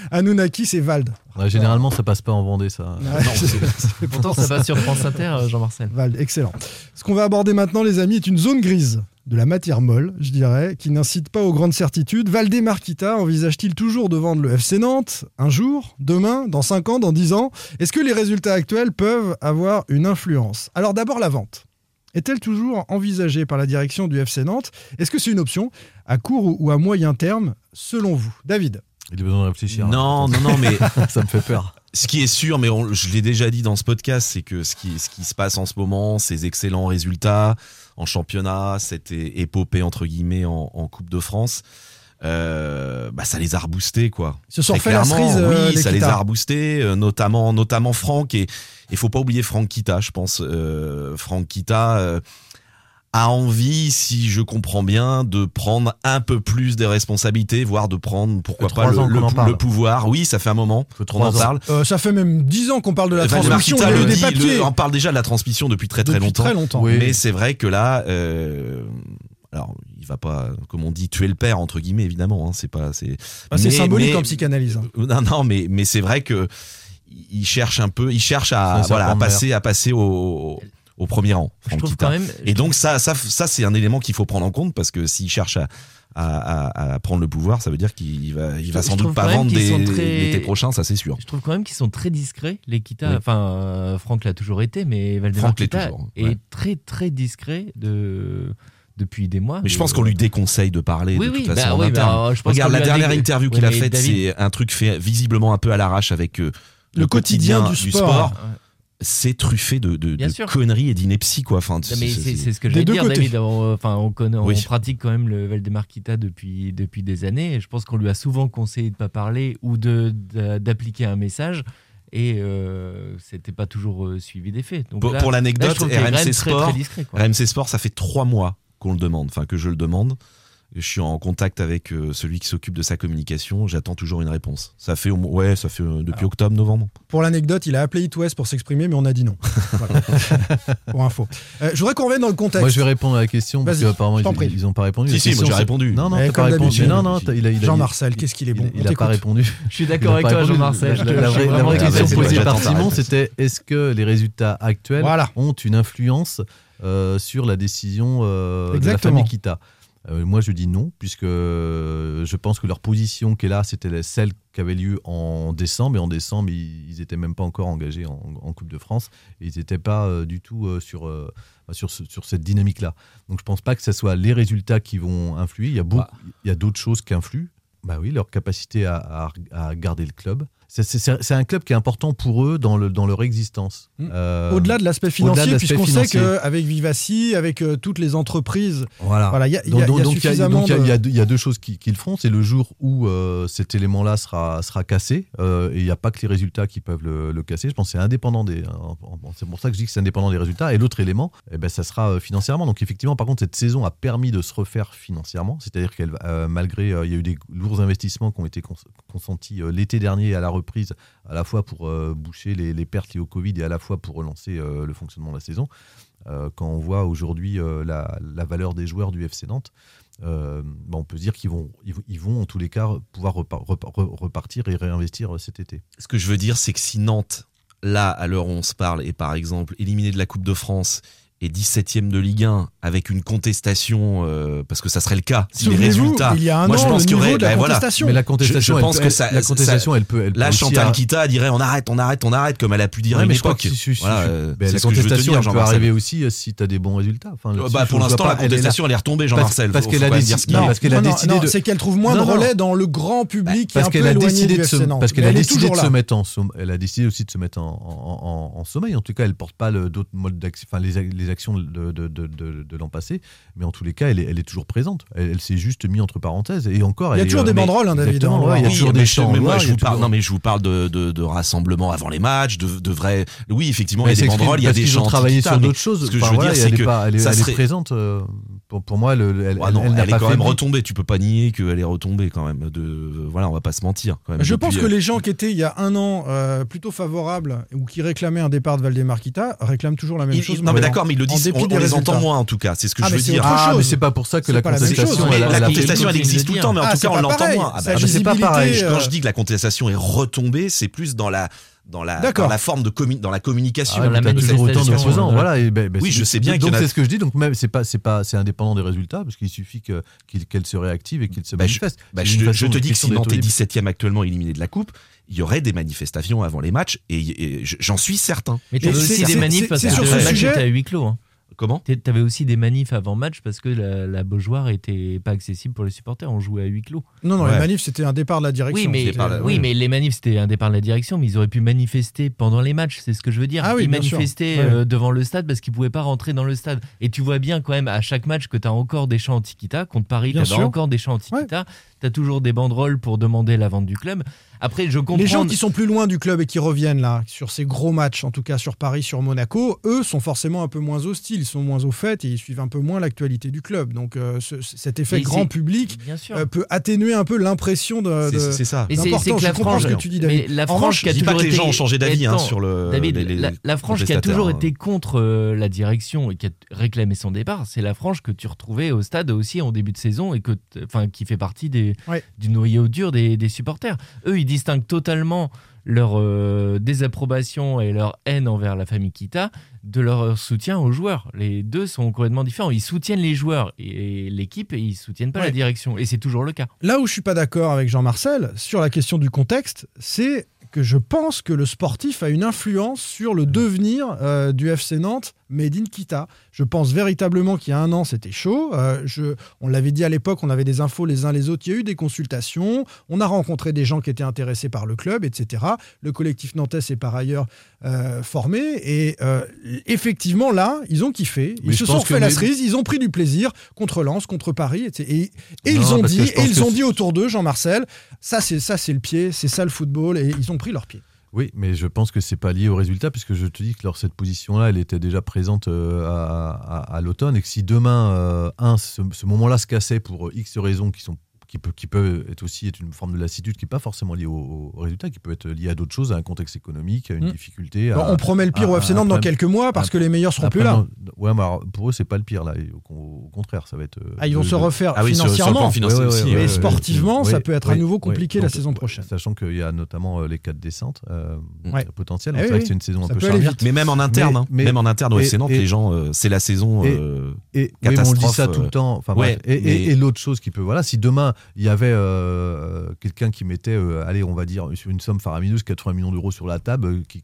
Anunnaki, c'est Vald. Ouais, généralement, ça passe pas en Vendée, ça. Ouais, (laughs) Pourtant, ça passe sur France Inter, euh, Jean-Marcel. Vald, excellent. Ce qu'on va aborder maintenant, les amis, est une zone grise de la matière molle, je dirais, qui n'incite pas aux grandes certitudes. Valdemar Kita envisage-t-il toujours de vendre le FC Nantes un jour, demain, dans 5 ans, dans 10 ans? Est-ce que les résultats actuels peuvent avoir une influence? Alors d'abord la vente. Est-elle toujours envisagée par la direction du FC Nantes? Est-ce que c'est une option à court ou- à moyen terme, selon vous? David Il a besoin de réfléchir. Non, non, non, mais (laughs) ça me fait peur. Ce qui est sûr, mais on- je l'ai déjà dit dans ce podcast, c'est que ce qui, ce qui se passe en ce moment, ces excellents résultats en championnat, cette épopée entre guillemets en, en Coupe de France, euh, bah ça les a reboostés quoi. Ils se sont Très refait la clairement, cerise, euh, oui, les ça les a reboostés, euh, notamment notamment Franck et il faut pas oublier Franck Kita, je pense. Franck Kita. Euh, a envie, si je comprends bien, de prendre un peu plus des responsabilités, voire de prendre, pourquoi pas, le, pouvoir. Oui, ça fait un moment qu'on en parle. Euh, Ça fait même 10 ans qu'on parle de la transmission des papiers. on parle déjà de la transmission depuis très très Depuis longtemps. très longtemps. Oui. Mais c'est vrai que là, euh, alors il va pas, comme on dit, tuer le père entre guillemets évidemment. Hein, c'est pas, c'est. Ah, c'est symbolique mais- en psychanalyse. hein. Non, non, mais mais c'est vrai que il cherche un peu, il cherche à voilà à passer à passer au au premier rang. Franck Kita. même. Et donc ça, ça, ça c'est un élément qu'il faut prendre en compte parce que s'il cherche à, à, à- à prendre le pouvoir, ça veut dire qu'il va, il va sans doute pas vendre des très- l'été prochain, ça c'est sûr. Je trouve quand même qu'ils sont très discrets, les Kita. Oui. Enfin, euh, Franck l'a toujours été, mais Valdemar Franck Kita toujours, est ouais. très très discret de... depuis des mois. Mais je pense qu'on lui déconseille de parler Oui, de oui, toute façon bah en oui, bah, je pense Regarde la dernière interview qu'il a faite, David- c'est un truc fait visiblement un peu à l'arrache avec euh, Le quotidien du sport. C'est truffé de, conneries et d'inepties quoi. Enfin, mais c'est- ce que j'allais deux dire, côtés. David. On, Enfin, on, connaît, on pratique quand même le Valdemar Kita depuis, depuis des années. Et je pense qu'on lui a souvent conseillé de ne pas parler ou de- d'appliquer un message. Et euh, c'était pas toujours euh, suivi des faits. Donc Pour, là- pour là, je l'anecdote, RMC très, Sport, très discret, quoi. RMC Sport, ça fait trois mois qu'on le demande, enfin que je le demande. Je suis en contact avec euh, celui qui s'occupe de sa communication. J'attends toujours une réponse. Ça fait ouais, ça fait euh, depuis octobre, novembre. Pour l'anecdote, il a appelé It West pour s'exprimer, mais on a dit non. (laughs) Voilà. pour info. Euh, je voudrais qu'on revienne dans le contexte. Moi, je vais répondre à la question parce qu'apparemment, ils, prie. ils ont pas répondu. Si, si, question, moi, j'ai répondu. Non, non, t'as comme pas répondu. d'habitude. Non, non, il a, il a- Jean-Marcel, il- qu'est-ce qu'il est bon. Il, On il a pas répondu. Je suis d'accord avec toi, pas répondu. Jean-Marcel. je te- La, vraie, question posée par Simon, c'était est-ce que les résultats actuels ont une influence sur la décision de la famille Kita? Moi, je dis non, puisque euh, je pense que leur position qui est là, c'était celle qui avait lieu en décembre. Et en décembre, ils, ils étaient même pas encore engagés en, en Coupe de France. Et ils n'étaient pas euh, du tout euh, sur, euh, sur, sur cette dynamique-là. Donc, je pense pas que ce soit les résultats qui vont influer. Il y a, beaucoup- il y a d'autres choses qui influent. Bah oui, leur capacité à, à- à garder le club. C'est- un club qui est important pour eux dans, le, dans leur existence. Mm. Euh, Au-delà de l'aspect financier, puisqu'on sait qu'avec Vivaci, avec euh, toutes les entreprises, Voilà. voilà, il y a, Donc, y a donc, y a- suffisamment il y a- de- y deux- il y a deux choses qui, qui le font. C'est le jour où euh, cet élément-là sera, sera cassé. et il n'y a pas que les résultats qui peuvent le, le casser. Je pense que c'est indépendant des. C'est pour ça que je dis que c'est indépendant des résultats. Et l'autre élément, eh ben, ça sera financièrement. Donc effectivement, par contre, cette saison a permis de se refaire financièrement. C'est-à-dire qu'elle, malgré, il y a eu des lourds investissements qui ont été cons- consentis l'été dernier à la reprise, à la fois pour euh, boucher les, pertes liées au Covid et à la fois pour relancer euh, le fonctionnement de la saison. Euh, quand on voit aujourd'hui la, valeur des joueurs du FC Nantes, bah, on peut dire qu'ils vont, ils, vont- en tous les cas pouvoir repar- repar- re- repartir et réinvestir cet été. Ce que je veux dire, c'est que si Nantes, là, à l'heure où on se parle, est par exemple éliminé de la Coupe de France et 17ème de Ligue 1 avec une contestation, euh, parce que ça serait le cas, si les résultats. il y a un moi, je pense qu'il y aurait. la ben voilà. contestation. Mais la Je, contestation, je pense elle, que peut- ça. la contestation, ça- elle peut. Elle peut Là, Chantal Kita dirait on arrête, on arrête, on arrête, comme elle a pu dire à une mais je crois époque. que si- si- si- Voilà, si- euh, ben, la je contestation, dire, elle peut arriver aussi euh, si tu as des bons résultats. Enfin, Euh, bah, je pour l'instant, la contestation, elle est retombée, Jean-Marcel. Parce qu'elle a décidé- parce qu'elle a c'est qu'elle trouve moins de relais dans le grand public parce qu'elle a décidé de se, parce qu'elle a décidé de se mettre en somme- elle a décidé aussi de se mettre en, sommeil en tout cas elle porte pas d'autres modes d'action enfin les actions de, de, de, de- de l'an passé mais en tous les cas elle est, elle est toujours présente elle, elle s'est juste mise entre parenthèses et encore Il y a est, toujours euh, des banderoles, hein, David, hein, ouais, il y a Oui, toujours mais des en moi, je vous parle, toujours- non, mais je vous parle de, de, de rassemblements avant les matchs, de, de vrais. Oui, effectivement, Mais il y a des banderoles, il y a des chants. travaillé sur d'autres choses Ce que je veux dire, elle c'est est que elle est présente euh, pour, pour moi elle, elle, Ah non, elle est quand même retombée. Tu peux pas nier qu'elle est retombée quand même. De voilà, on va pas se mentir. Quand même, Je Depuis, pense que euh, les gens qui étaient il y a un an euh, plutôt favorables ou qui réclamaient un départ de Valdemarquita réclament toujours la même chose. non mais d'accord, mais ils le en disent. On, on les résultats. entend moins en tout cas. C'est ce que Ah, je veux dire. Ah, mais c'est pas pour ça que la contestation, la contestation, elle existe tout le temps, mais en Ah, tout cas, on l'entend moins. Ah, bah, c'est pas pareil. euh, Quand je dis que la contestation est retombée, c'est plus dans la dans la dans la forme de commu- dans la communication. Ah, la d'opposants, ouais. voilà. et ben- ben, Oui, c'est- je sais bien Donc a- c'est ce que je dis. Donc même c'est pas c'est pas c'est indépendant des résultats parce qu'il suffit que qu'il- qu'elle se réactive et qu'il se Bah, je- manifeste. Bah, C'est je, te- je dis que si Nantes est libre. 17ème actuellement éliminé de la Coupe, il y aurait des manifestations avant les matchs et, et j'en suis certain. Mais t'avais Et aussi c'est- des c'est- manifs parce c'est que sur le ce match sujet- à huis clos. hein. Comment T'avais aussi des manifs avant match parce que la, la Beaujoire était pas accessible pour les supporters. On jouait à huis clos. Non, non, Ouais. les manifs, c'était un départ de la direction. Oui, mais, C'était- par la- oui, mais les manifs, c'était un départ de la direction, mais ils auraient pu manifester pendant les matchs, c'est ce que je veux dire. Ah oui, ils bien sûr. manifestaient euh, devant le stade parce qu'ils pouvaient pas rentrer dans le stade. Et tu vois bien quand même à chaque match que tu as encore des chants anti-Kita. Contre Paris, tu Bien as sûr. encore des chants anti-Kita. Tu as toujours des banderoles pour demander la vente du club. Après, je comprends. Les gens qui sont plus loin du club et qui reviennent là, sur ces gros matchs, en tout cas sur Paris, sur Monaco, eux sont forcément un peu moins hostiles, ils sont moins au fait et ils suivent un peu moins l'actualité du club. Donc euh, ce- cet effet Mais grand public euh, peut atténuer un peu l'impression de. C'est de- c'est ça. Mais c'est- que la frange, ce que tu dis, mais David. la En frange qui a dis pas toujours que les été- gens ont changé d'avis, hein, sur le- David, les- les la, la frange qui a toujours hein. été contre euh, la direction et qui a réclamé son départ, c'est la frange que tu retrouvais au stade aussi en début de saison et que, enfin, qui fait partie des, Ouais. du noyau dur des, des supporters. Eux, ils distinguent totalement leur euh, désapprobation et leur haine envers la famille Kita de leur soutien aux joueurs. Les deux sont complètement différents. Ils soutiennent les joueurs et l'équipe et ils soutiennent pas Ouais. la direction. Et c'est toujours le cas. Là où je suis pas d'accord avec Jean-Marcel sur la question du contexte, c'est que je pense que le sportif a une influence sur le devenir euh, du FC Nantes Made in Kita. Je pense véritablement qu'il y a un an, c'était chaud. Euh, je, on l'avait dit à l'époque, on avait des infos les uns les autres. Il y a eu des consultations. On a rencontré des gens qui étaient intéressés par le club, etc. Le collectif nantais s'est par ailleurs euh, formé. Et euh, effectivement, là, ils ont kiffé. Ils Mais se sont que la cerise. Ils ont pris du plaisir contre Lens, contre Paris. etc. Et, et Non, ils ont dit, et ils ont dit autour d'eux, Jean-Marcel, ça c'est le pied, c'est ça le football. Et ils ont pris leur pied. Oui, mais je pense que c'est pas lié au résultat, puisque je te dis que leur, cette position-là, elle était déjà présente euh, à, l'automne, et que si demain, euh, un, ce, ce moment-là se cassait pour X raisons qui sont qui peut, qui peut être aussi être une forme de lassitude qui n'est pas forcément liée au, au résultat, qui peut être liée à d'autres choses, à un contexte économique, à une Mm. difficulté. Bon, à- on promet le pire à- au FC Nantes dans quelques mois parce que les meilleurs seront après, plus là. ouais, mais alors, pour eux, c'est pas le pire là. Au, au contraire, ça va être. euh, Ah, ils vont de- se refaire Ah oui, sur- sur le financièrement. aussi, Mais ouais, sportivement, ouais, ça peut être à nouveau compliqué la Donc, saison prochaine. Sachant qu'il y a notamment euh, les quatre descentes euh, Ouais. potentielles. Eh Donc, c'est vrai que c'est une saison ça un peu peut aller charnière. vite. Mais même en interne, hein, même en interne au FC Nantes, les gens, euh, c'est la saison. euh, mais on le dit catastrophe, ça tout euh, le temps. Et l'autre chose qui peut, voilà, si demain il y avait euh, quelqu'un qui mettait, euh, allez, on va dire une somme faramineuse, 80 millions d'euros sur la table, euh, qui,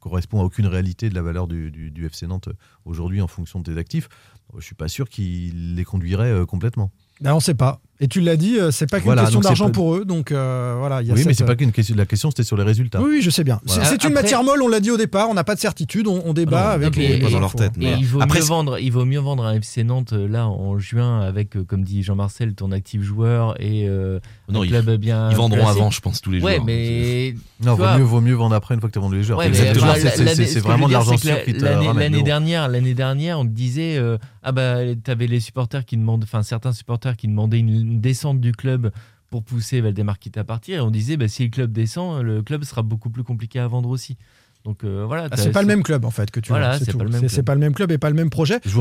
correspond à aucune réalité de la valeur du, FC Nantes aujourd'hui en fonction de tes actifs, je suis pas sûr qu'il les conduirait complètement. Ben, on ne sait pas. Et tu l'as dit, euh, c'est pas qu'une Voilà, question d'argent pas- pour eux, donc euh, voilà. il Y a Oui, mais cette- c'est pas qu'une question. La question, c'était sur les résultats. Oui, oui, je sais bien. C'est- Voilà. C'est une Après- matière molle, on l'a dit au départ, on n'a pas de certitude, on, on débat avec les. puis- les et- infos. Et il vaut, Après, mieux vendre, il vaut mieux vendre un FC Nantes euh, là en juin avec, euh, comme dit Jean-Marcel, ton actif joueur et euh, Non, un ils- club bien. ils vendront placé. avant, je pense, tous les Ouais, joueurs. mais. Non, vaut vois, mieux, vaut mieux vendre après une fois que tu as vendu les joueurs. Ouais, mais Exactement, voilà, c'est- vraiment de l'argent sûr qui te l'année- mais dernière, l'année dernière, on te disait euh, ah bah t'avais les supporters qui demandent, enfin certains supporters qui demandaient une, une descente du club pour pousser Valdemar Kita à partir. Et on disait bah si le club descend, le club sera beaucoup plus compliqué à vendre aussi. Donc euh, voilà. Ah, c'est pas le même club en fait que tu Voilà, vois, c'est pas le même C'est- club. C'est pas le même club et pas le même projet. Je vous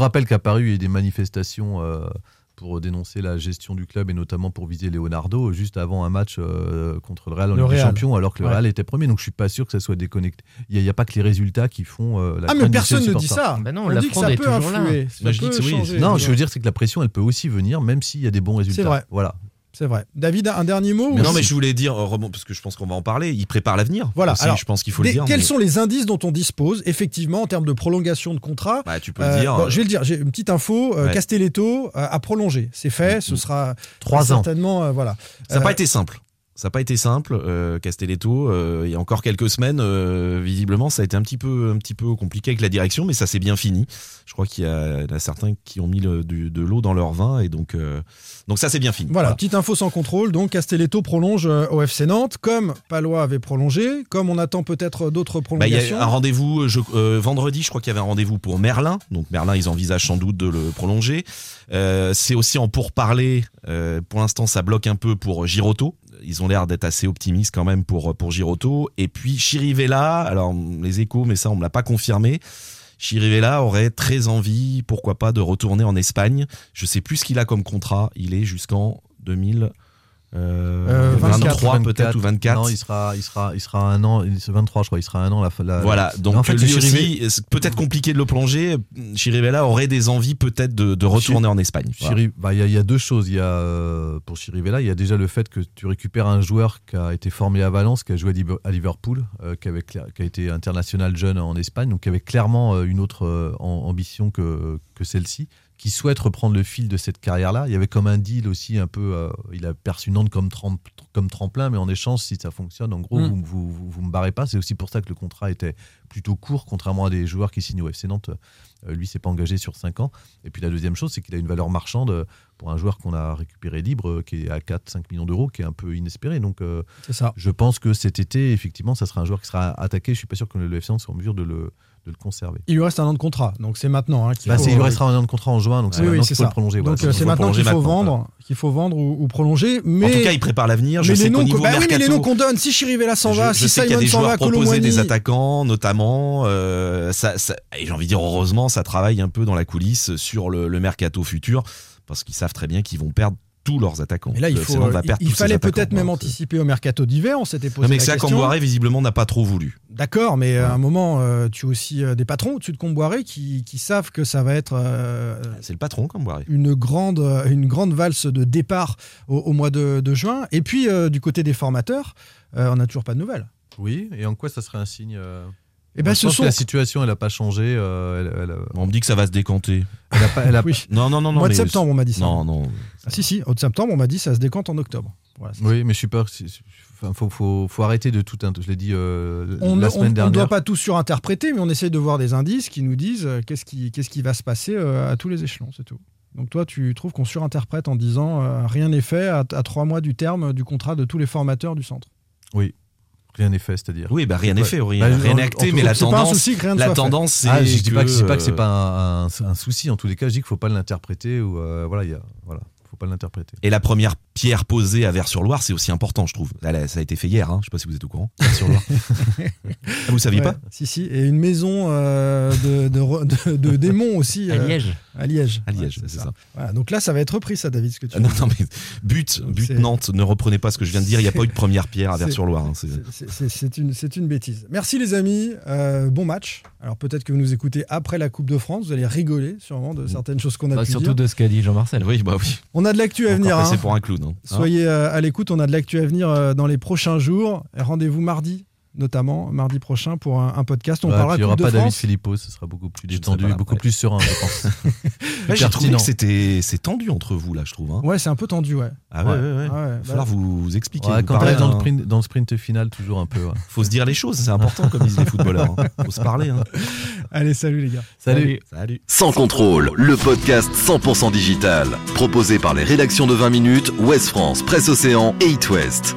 rappelle qu'à Paris, il y a des manifestations euh, pour dénoncer la gestion du club et notamment pour viser Leonardo juste avant un match euh, contre le Real en Le Ligue des. Champions, alors que le Ouais. Real était premier. Donc je suis pas sûr que ça soit déconnecté. Il n'y a, pas que les résultats qui font euh, la Ah, mais personne ne dit ça. Bah non, on la dit que ça peut influer. ça Moi, je dis peut que c'est oui, changer. Non, je veux dire, c'est que la pression, elle peut aussi venir, même s'il y a des bons résultats. vrai. Voilà. C'est vrai. David, un dernier mot Mais non, mais je voulais dire, euh, parce que je pense qu'on va en parler, il prépare l'avenir. Voilà. Aussi, alors, je pense qu'il faut le dire. Quels mais- sont les indices dont on dispose, effectivement, en termes de prolongation de contrat Bah, tu peux Euh, le dire. bon, euh, je vais le dire, j'ai une petite info. euh, Ouais. Castelletto euh, a prolongé. C'est fait, ce sera Trois ans. certainement. euh, voilà. Ça n'a Euh, pas été simple. Ça n'a pas été simple, euh, Castelletto. euh, il y a encore quelques semaines, euh, visiblement, ça a été un petit peu, un petit peu compliqué avec la direction, mais ça s'est bien fini. Je crois qu'il y, y en a certains qui ont mis le- du- de l'eau dans leur vin, et donc, euh, donc ça c'est bien fini. Voilà, petite info sans contrôle. Donc Castelletto prolonge au FC Nantes, comme Palois avait prolongé, comme on attend peut-être d'autres Bah, il y prolongations. a un rendez-vous vendredi, je crois qu'il y avait un rendez-vous pour Merlin. Donc Merlin, ils envisagent sans doute de le prolonger. C'est aussi en pourparler. Pour l'instant, ça bloque un peu pour Giroto. Ils ont l'air d'être assez optimistes quand même pour pour Giroto. Et puis Chirivella. Alors les échos, mais ça on me l'a pas confirmé. Chirivella aurait très envie, pourquoi pas, de retourner en Espagne. Je sais plus ce qu'il a comme contrat. Il est jusqu'en 2000. Euh, 23 peut-être ou 24. Non, il sera, il sera, il sera un an. Il sera 23, je crois. Il sera un an la. la Voilà, donc en fait, lui aussi, c'est peut-être compliqué de le plonger. Chirivella aurait des envies peut-être de, de retourner en Espagne. Voilà. Bah, Il y, a- il y a deux choses. Il y a, euh, pour Chirivella, il y a déjà le fait que tu récupères un joueur qui a été formé à Valence, qui a joué à Liv- à Liverpool, euh, qui, avait cla- qui a été international jeune en Espagne, donc qui avait clairement euh, une autre euh, am- ambition que, que celle-ci, qui souhaite reprendre le fil de cette carrière-là. Il y avait comme un deal aussi un peu, euh, il a perçu Nantes comme, comme tremplin, mais en échange, si ça fonctionne, en gros, Mm. vous, vous, me barrez pas. C'est aussi pour ça que le contrat était plutôt court, contrairement à des joueurs qui signent au FC Nantes. Euh, lui, s'est pas engagé sur 5 ans. Et puis la deuxième chose, c'est qu'il a une valeur marchande euh, pour un joueur qu'on a récupéré libre, euh, qui est à 4-5 millions d'euros, qui est un peu inespéré. Donc, euh, ça. je pense que cet été, effectivement, ça sera un joueur qui sera attaqué. Je suis pas sûr que le FC Nantes soit en mesure de le, de le conserver. Il lui reste un an de contrat, donc c'est maintenant. hein, qu'il Bah, faut- il lui restera un an de contrat en juin, donc c'est Oui, maintenant qu'il faut ça. le prolonger. Donc euh, il c'est maintenant qu'il faut maintenant, vendre, qu'il faut vendre ou, ou prolonger. Mais En tout cas, il prépare l'avenir. Je mais sais les noms, niveau bah oui, mais les mercato, noms qu'on donne, si Chirivella s'en va, si Simon s'en va, Colomboigny, des attaquants notamment. euh, ça, ça- et j'ai envie de dire heureusement, ça travaille un peu dans la coulisse sur le, le mercato futur parce qu'ils savent très bien qu'ils vont perdre tous leurs attaquants. Et là, il, Le faut, va il- fallait peut-être même Donc, anticiper au mercato d'hiver. On s'était Non, posé mais la que ça, question. Visiblement, n'a pas trop voulu. D'accord, mais à un moment, euh, tu as aussi euh, des patrons au-dessus de Comboiré qui, qui savent que ça va être euh, C'est le patron, Camboire. une, grande, euh, une grande valse de départ au, au mois de, de juin. Et puis, euh, du côté des formateurs, euh, on n'a toujours pas de nouvelles. Oui, et en quoi ça serait un signe euh, Eh ben, ce pense sont- que la situation, elle n'a pas changé. euh, elle, elle- On me dit que ça va se décanter. elle a pas- elle a- Oui. Non, non, non, non. mois de septembre, on m'a dit ça. Non, non. Ah, si, si, au de septembre, on m'a dit ça se décante en octobre. Voilà, Oui, mais je suis c'est- Enfin, faut, faut, faut arrêter de tout. Je l'ai dit euh, On la ne semaine on- on dernière. ne doit pas tout surinterpréter, mais on essaye de voir des indices qui nous disent euh, qu'est-ce qui, qu'est-ce qui va se passer euh, à tous les échelons, c'est tout. Donc toi, tu trouves qu'on surinterprète en disant euh, rien n'est fait à, à trois mois du terme du contrat de tous les formateurs du centre. Oui, rien n'est fait, c'est-à-dire. Oui, bah, rien n'est fait, rien Bah, rien en- n'est acté, mais la c'est pas un tendance, souci rien ne la tendance, c'est Ah, je dis pas que c'est pas que c'est pas un, un- un souci. En tous les cas, je dis qu'il faut pas l'interpréter ou euh, voilà, il y a, voilà, faut pas l'interpréter. Et la première pierre posée à Vers-sur-Loire, c'est aussi important, je trouve. Là, ça a été fait hier, hein. je sais pas si vous êtes au courant. Vers-sur-Loire. (laughs) ah, vous saviez Ouais, pas? Si, si. Et une maison euh, de, de, re- de- de démons aussi. À euh, Liège. À Liège. À Liège, Ouais, c'est ça. Voilà, donc là, ça va être repris, ça, David, ce que tu Ah, Non, dis. non, mais but, Donc but Nantes, ne reprenez pas ce que je viens de dire, il n'y a pas eu de première pierre à Vers-sur-Loire. hein, c'est- une, c'est une bêtise. Merci les amis, Euh, bon match. Alors peut-être que vous nous écoutez après la Coupe de France, vous allez rigoler sûrement de certaines choses qu'on a Bah, pu surtout dire. de ce qu'a dit Jean-Marcel. Oui, bah oui. On a de l'actu à venir. hein. pour un clown. Hein Soyez euh, à l'écoute, on a de l'actu à venir euh, dans les prochains jours. Rendez-vous mardi notamment mardi prochain pour un, un podcast. On Ouais, parlera il n'y aura pas de David. Filippo, ce sera beaucoup plus détendu, beaucoup ouais. plus serein, je pense. (laughs) Ouais, J'ai trouvé que c'était c'est tendu entre vous là, je trouve. hein. Ouais, c'est un peu tendu, ouais. Ah ouais, ouais, ouais. Ouais, Il va falloir vous, vous expliquer. Ouais, vous quand t'arrives dans, le hein. sprint, dans le sprint final, toujours un peu. ouais. Faut se dire les choses, c'est important comme disent les footballeurs. hein. Faut se parler. hein. (laughs) Allez, salut les gars. Salut. Salut. Sans contrôle, le podcast 100% digital. Proposé par les rédactions de 20 minutes, Ouest France, Presse Océan et It West.